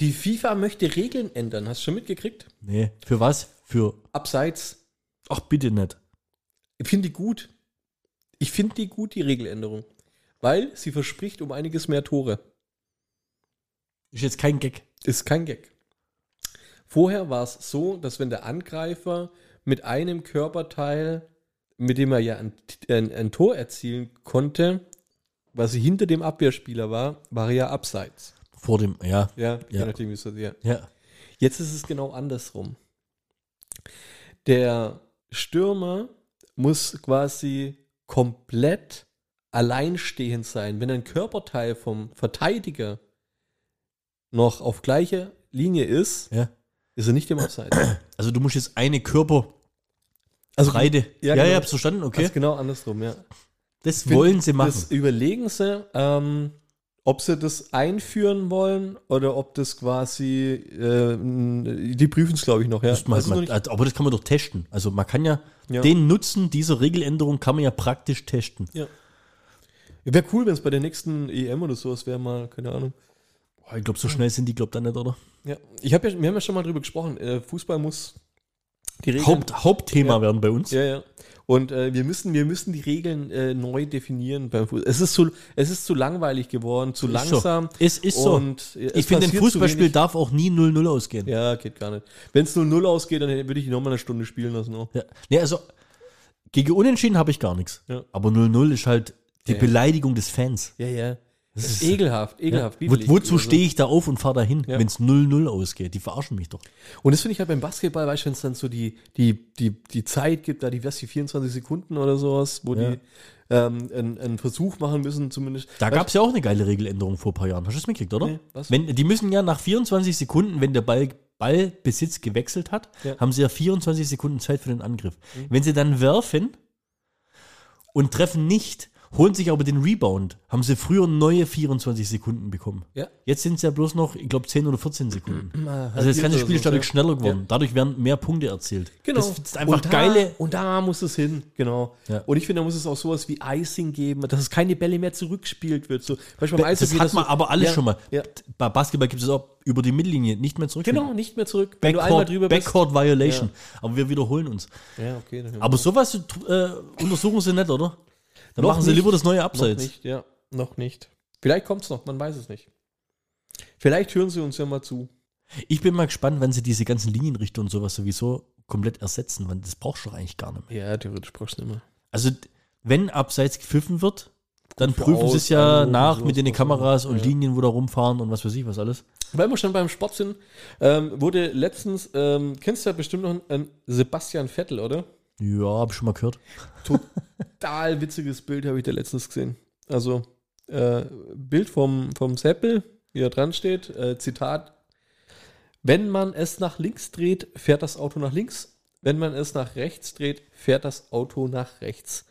Die FIFA möchte Regeln ändern. Hast du schon mitgekriegt?
Nee, für was? Für,
Abseits.
ach bitte nicht.
Ich finde die gut. Ich finde die gut, die Regeländerung. Weil sie verspricht um einiges mehr Tore.
Ist jetzt kein Gag.
Ist kein Gag. Vorher war es so, dass wenn der Angreifer mit einem Körperteil, mit dem er ja ein, ein, ein Tor erzielen konnte, was hinter dem Abwehrspieler war, war er ja abseits.
Vor dem, ja,
Ja,
Ja.
je nachdem, wie es ja.
ja.
Jetzt ist es genau andersrum. Der Stürmer muss quasi komplett alleinstehend sein. Wenn ein Körperteil vom Verteidiger noch auf gleicher Linie ist,
ja.
ist er nicht im Abseits.
Also du musst jetzt eine Körperbreite.
Also,
ja,
ja,
ja,
genau.
hab's verstanden, okay.
Das ist genau andersrum, ja.
Das wollen sie machen.
Das überlegen sie, ähm, ob sie das einführen wollen oder ob das quasi, äh, die prüfen es, glaube ich, noch, ja.
Man
Das noch
mal,
nicht-
also, aber das kann man doch testen. Also man kann ja,
Ja.
den Nutzen dieser Regeländerung kann man ja praktisch testen.
Wäre cool, wenn es bei der nächsten EM oder sowas wäre, mal, keine Ahnung.
Boah, Ich glaube, so schnell sind die, glaube ich, da nicht, oder?
Ja, ich hab ja, wir haben ja schon mal drüber gesprochen. Äh, Fußball muss.
Haupt, Hauptthema
Ja.
werden bei uns.
Ja, ja. Und äh, wir müssen, wir müssen die Regeln äh, neu definieren beim Fußball. Es ist zu, es ist zu langweilig geworden, zu
Ist
langsam.
So. Es ist so.
Und äh,
ich finde, ein Fußballspiel darf auch nie 0-0 ausgehen.
Ja, geht gar nicht. Wenn es 0-0 ausgeht, dann würde ich nochmal eine Stunde spielen lassen. Auch.
Ja. Nee, also gegen Unentschieden habe ich gar nichts.
Ja.
Aber 0-0 ist halt die
ja.
Beleidigung des Fans.
Ja, ja. Das
ist-
ist ekelhaft, ekelhaft.
Ja. Wo, wozu
Also-
stehe ich da auf und fahre da hin,
Ja.
wenn es 0-0 ausgeht? Die verarschen mich doch.
Und das finde ich halt beim Basketball, weißt du, wenn es dann so die, die, die, die Zeit gibt, da die, was, die 24 Sekunden oder sowas, wo
Ja.
die ähm, einen, einen Versuch machen müssen, zumindest.
Da gab es ja auch eine geile Regeländerung vor ein paar Jahren. Hast du das mitgekriegt, oder?
Nee, was?
Wenn, die müssen ja nach 24 Sekunden, wenn der Ball, Ballbesitz gewechselt hat.
Mhm.
haben sie ja 24 Sekunden Zeit für den Angriff. Wenn sie dann werfen und treffen nicht, holen sich aber den Rebound, haben sie früher neue 24 Sekunden bekommen.
Ja.
Jetzt sind es ja bloß noch, ich glaube, 10 oder 14 Sekunden.
Ah,
Also das ganze Spiel ist
so,
dadurch schneller geworden.
Ja.
Dadurch werden mehr Punkte erzielt.
Genau.
Das ist einfach
und da,
geile.
Und da muss es hin, genau.
Ja.
Und ich finde, da muss es auch sowas wie Icing geben, dass es keine Bälle mehr zurückgespielt wird. So, Beispiel beim
Das
Eishockey,
hat man
du-
aber alles schon mal. Bei Basketball gibt es auch über die Mittellinie nicht mehr zurück.
Genau, nicht mehr zurück. Wenn du einmal
Backcourt. Backcourt Violation. Aber wir wiederholen uns.
Ja, okay.
Aber sowas äh, untersuchen sie nicht, oder? Dann
Noch
machen sie
nicht.
lieber das neue
Noch
Abseits.
nicht, ja. Noch nicht. Vielleicht kommt es noch, man weiß es nicht. Vielleicht hören sie uns ja mal zu.
Ich bin mal gespannt, wann sie diese ganzen Linienrichter und sowas sowieso komplett ersetzen, weil das brauchst du eigentlich gar nicht mehr.
Ja, theoretisch brauchst du nicht mehr.
Also, wenn Abseits gepfiffen wird, dann
für
prüfen sie es ja nach mit den Kameras und
Ja.
Linien, wo da rumfahren und was weiß ich, was alles.
Weil wir schon beim Sport sind, ähm, wurde letztens, ähm, kennst du ja bestimmt noch einen Sebastian Vettel, oder?
Ja, hab ich schon mal gehört.
Total witziges Bild habe ich da letztens gesehen. Also, äh, Bild vom, vom Seppel, wie er dran steht, äh, Zitat, wenn man es nach links dreht, fährt das Auto nach links. Wenn man es nach rechts dreht, fährt das Auto nach rechts.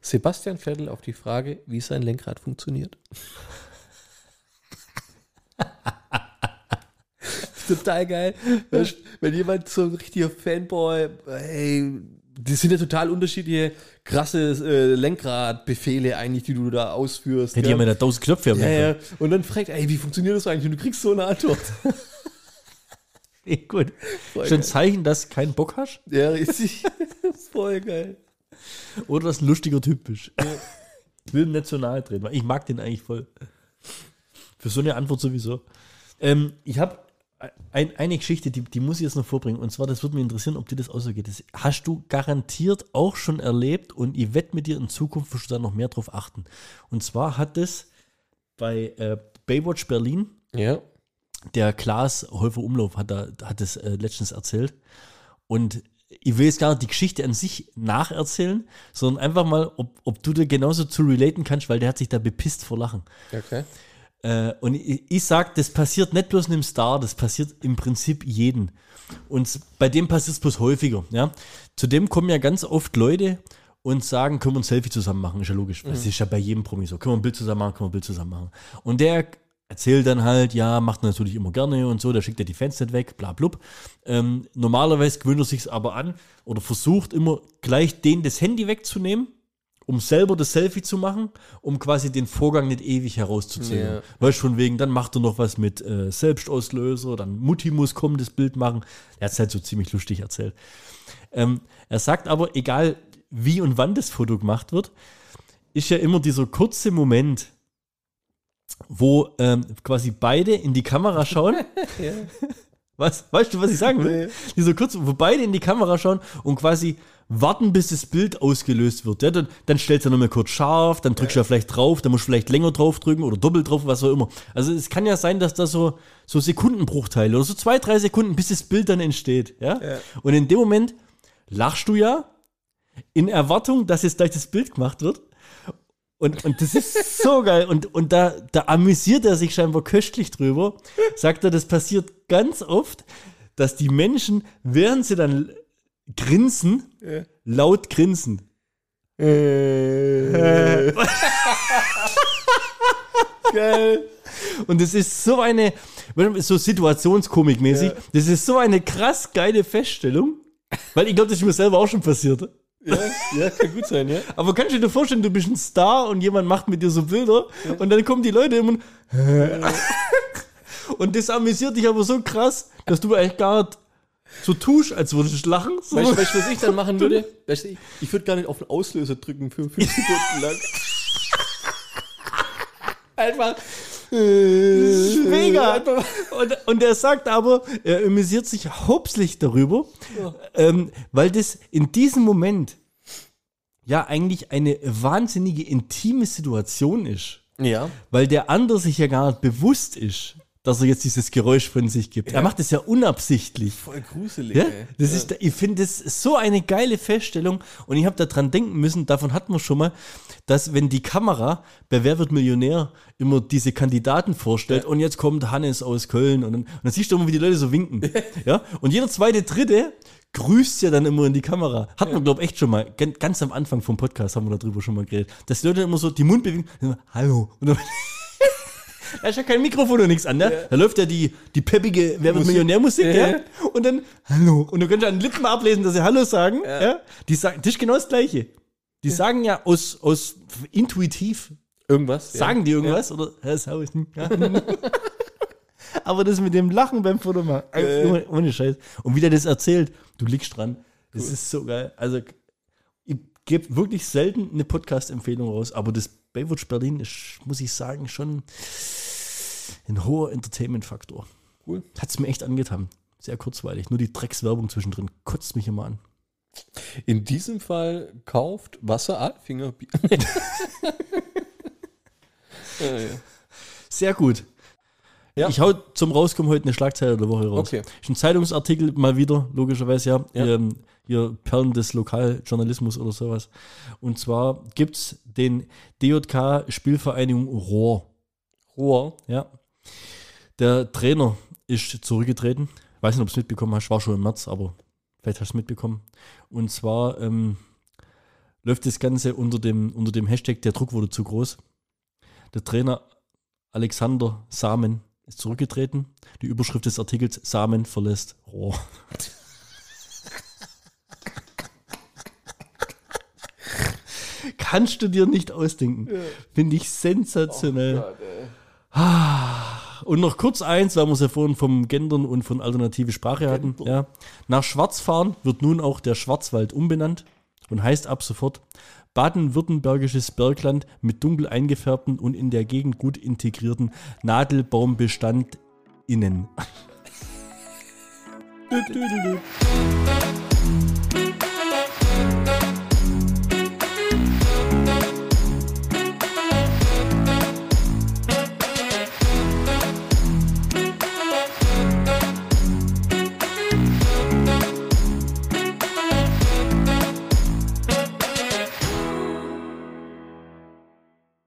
Sebastian Vettel auf die Frage, wie sein Lenkrad funktioniert. total geil. Wenn jemand so ein richtiger Fanboy, hey, die sind ja total unterschiedliche, krasse äh, Lenkradbefehle eigentlich, die du da ausführst.
Ja, die haben ja da tausend Knöpfe am
ja, ja. Und dann fragt, ey, wie funktioniert das eigentlich? Und du kriegst so eine Antwort.
Ja, gut.
Voll
Schon ein
geil.
Zeichen, dass du keinen Bock hast
Ja, richtig. Das ist voll geil.
oder dass ein lustiger Typ bist. Ich will ihn nicht so nahe drehen, weil ich mag den eigentlich voll. Für so eine Antwort sowieso. Ähm, ich habe ein, eine Geschichte, die, die muss ich jetzt noch vorbringen. Und zwar, das würde mich interessieren, ob dir das auch so geht. Das hast du garantiert auch schon erlebt und ich wette mit dir, in Zukunft wirst du da noch mehr drauf achten. Und zwar hat es bei äh, Baywatch Berlin,
Ja.
der Klaas Häufer Umlauf hat, da, hat das äh, letztens erzählt. Und ich will jetzt gar nicht die Geschichte an sich nacherzählen, sondern einfach mal, ob, ob du da genauso zu relaten kannst, weil der hat sich da bepisst vor Lachen.
Okay.
Äh, und ich, ich sag, das passiert nicht bloß einem Star, das passiert im Prinzip jeden. Und bei dem passiert es bloß häufiger. Ja? Zudem kommen ja ganz oft Leute und sagen, können wir ein Selfie zusammen machen, ist ja logisch. Das ist ja bei jedem Promi so. Können wir ein Bild zusammen machen, können wir ein Bild zusammen machen. Und der erzählt dann halt, ja, macht er natürlich immer gerne und so, der schickt ja die Fans nicht weg, bla blub. Ähm, normalerweise gewöhnt er sich aber an oder versucht immer gleich den das Handy wegzunehmen, um selber das Selfie zu machen, um quasi den Vorgang nicht ewig herauszuziehen.
Ja.
Weißt schon wegen, dann macht er noch was mit äh, Selbstauslöser, dann Mutti muss kommen, das Bild machen. Er hat es halt so ziemlich lustig erzählt. Ähm, er sagt aber, egal wie und wann das Foto gemacht wird, ist ja immer dieser kurze Moment, wo ähm, quasi beide in die Kamera schauen. Was? Weißt du, was ich sagen will? Dieser kurze, wo beide in die Kamera schauen und quasi warten, bis das Bild ausgelöst wird. Ja, dann, dann stellst du nochmal kurz scharf, dann drückst du ja vielleicht drauf, dann musst du vielleicht länger drauf drücken oder doppelt drauf, was auch immer. Also es kann ja sein, dass da so, so Sekundenbruchteile oder so zwei, drei Sekunden, bis das Bild dann entsteht. Ja? Und in dem Moment lachst du ja in Erwartung, dass jetzt gleich das Bild gemacht wird. Und, und das ist so geil. Und, und da, da amüsiert er sich scheinbar köstlich drüber. Sagt er, das passiert ganz oft, dass die Menschen, während sie dann grinsen, laut grinsen.
Geil.
Und das ist so eine, so Situationskomik-mäßig, das ist so eine krass geile Feststellung. Weil ich glaube, das ist mir selber auch schon passiert.
Ja, ja, kann gut sein, ja.
Aber kannst du dir vorstellen, du bist ein Star und jemand macht mit dir so Bilder und dann kommen die Leute immer und, und das amüsiert dich aber so krass, dass du eigentlich gar nicht so tust, als würdest du lachen. So.
Weißt du, weißt was ich dann machen würde? Weißt du, ich, ich würde gar nicht auf den Auslöser drücken für fünf Sekunden lang. Einfach.
Mega. Und, und er sagt aber, er amüsiert sich hauptsächlich darüber, ähm, weil das in diesem Moment ja eigentlich eine wahnsinnige intime Situation ist.
Ja.
Weil der andere sich ja gar nicht bewusst ist, dass er jetzt dieses Geräusch von sich gibt. Er macht es ja unabsichtlich.
Voll gruselig,
Ja? Das ist, ich finde das so eine geile Feststellung und ich habe daran denken müssen, davon hatten wir schon mal, dass wenn die Kamera bei Wer wird Millionär immer diese Kandidaten vorstellt und jetzt kommt Hannes aus Köln und dann, und dann siehst du immer, wie die Leute so winken. ja? Und jeder zweite, dritte grüßt ja dann immer in die Kamera. Hat man, glaube ich, echt schon mal, gan- ganz am Anfang vom Podcast haben wir darüber schon mal geredet, dass die Leute immer so die Mundbewegung, Hallo. Und dann, da ist ja kein Mikrofon und nichts an, ne? Da läuft ja die, die peppige Wer wird
Musik.
Millionär-Musik, ja. Und dann Hallo. Und du kannst an den Lippen ablesen, dass sie Hallo sagen. Ja. Die sagen, das ist genau das Gleiche. Die sagen ja aus, aus intuitiv,
Irgendwas.
sagen die irgendwas oder Herr hm, Ja. Aber das mit dem Lachen beim Fotomachen, äh, ohne, Scheiß. Und wie der das erzählt, du liegst dran. Das ist so geil. Also gebe wirklich selten eine Podcast-Empfehlung raus, aber das Baywatch Berlin ist, muss ich sagen, schon ein hoher Entertainment-Faktor.
Cool.
Hat es mir echt angetan. Sehr kurzweilig. Nur die Dreckswerbung zwischendrin kotzt mich immer an.
In diesem Fall kauft Wasser Alfingerbier. ja, ja.
Sehr gut.
Ja.
Ich hau zum Rauskommen heute eine Schlagzeile der Woche raus.
Okay.
Ist ein Zeitungsartikel mal wieder, logischerweise ja.
Ja.
Ähm, hier Perlen des Lokaljournalismus oder sowas. Und zwar gibt es den DJK Spielvereinigung Rohr.
Rohr.
Ja. Der Trainer ist zurückgetreten. Weiß nicht, ob du es mitbekommen hast, war schon im März, aber vielleicht hast du es mitbekommen. Und zwar ähm, läuft das Ganze unter dem, unter dem Hashtag, der Druck wurde zu groß. Der Trainer Alexander Samen ist zurückgetreten. Die Überschrift des Artikels Samen verlässt Rohr. Kannst du dir nicht ausdenken. Finde ich sensationell. Und noch kurz eins, weil wir es ja vorhin vom Gendern und von alternative Sprache hatten. Ja. Nach Schwarzfahren wird nun auch der Schwarzwald umbenannt. und heißt ab sofort Baden-Württembergisches Bergland mit dunkel eingefärbten und in der Gegend gut integrierten Nadelbaumbestand innen.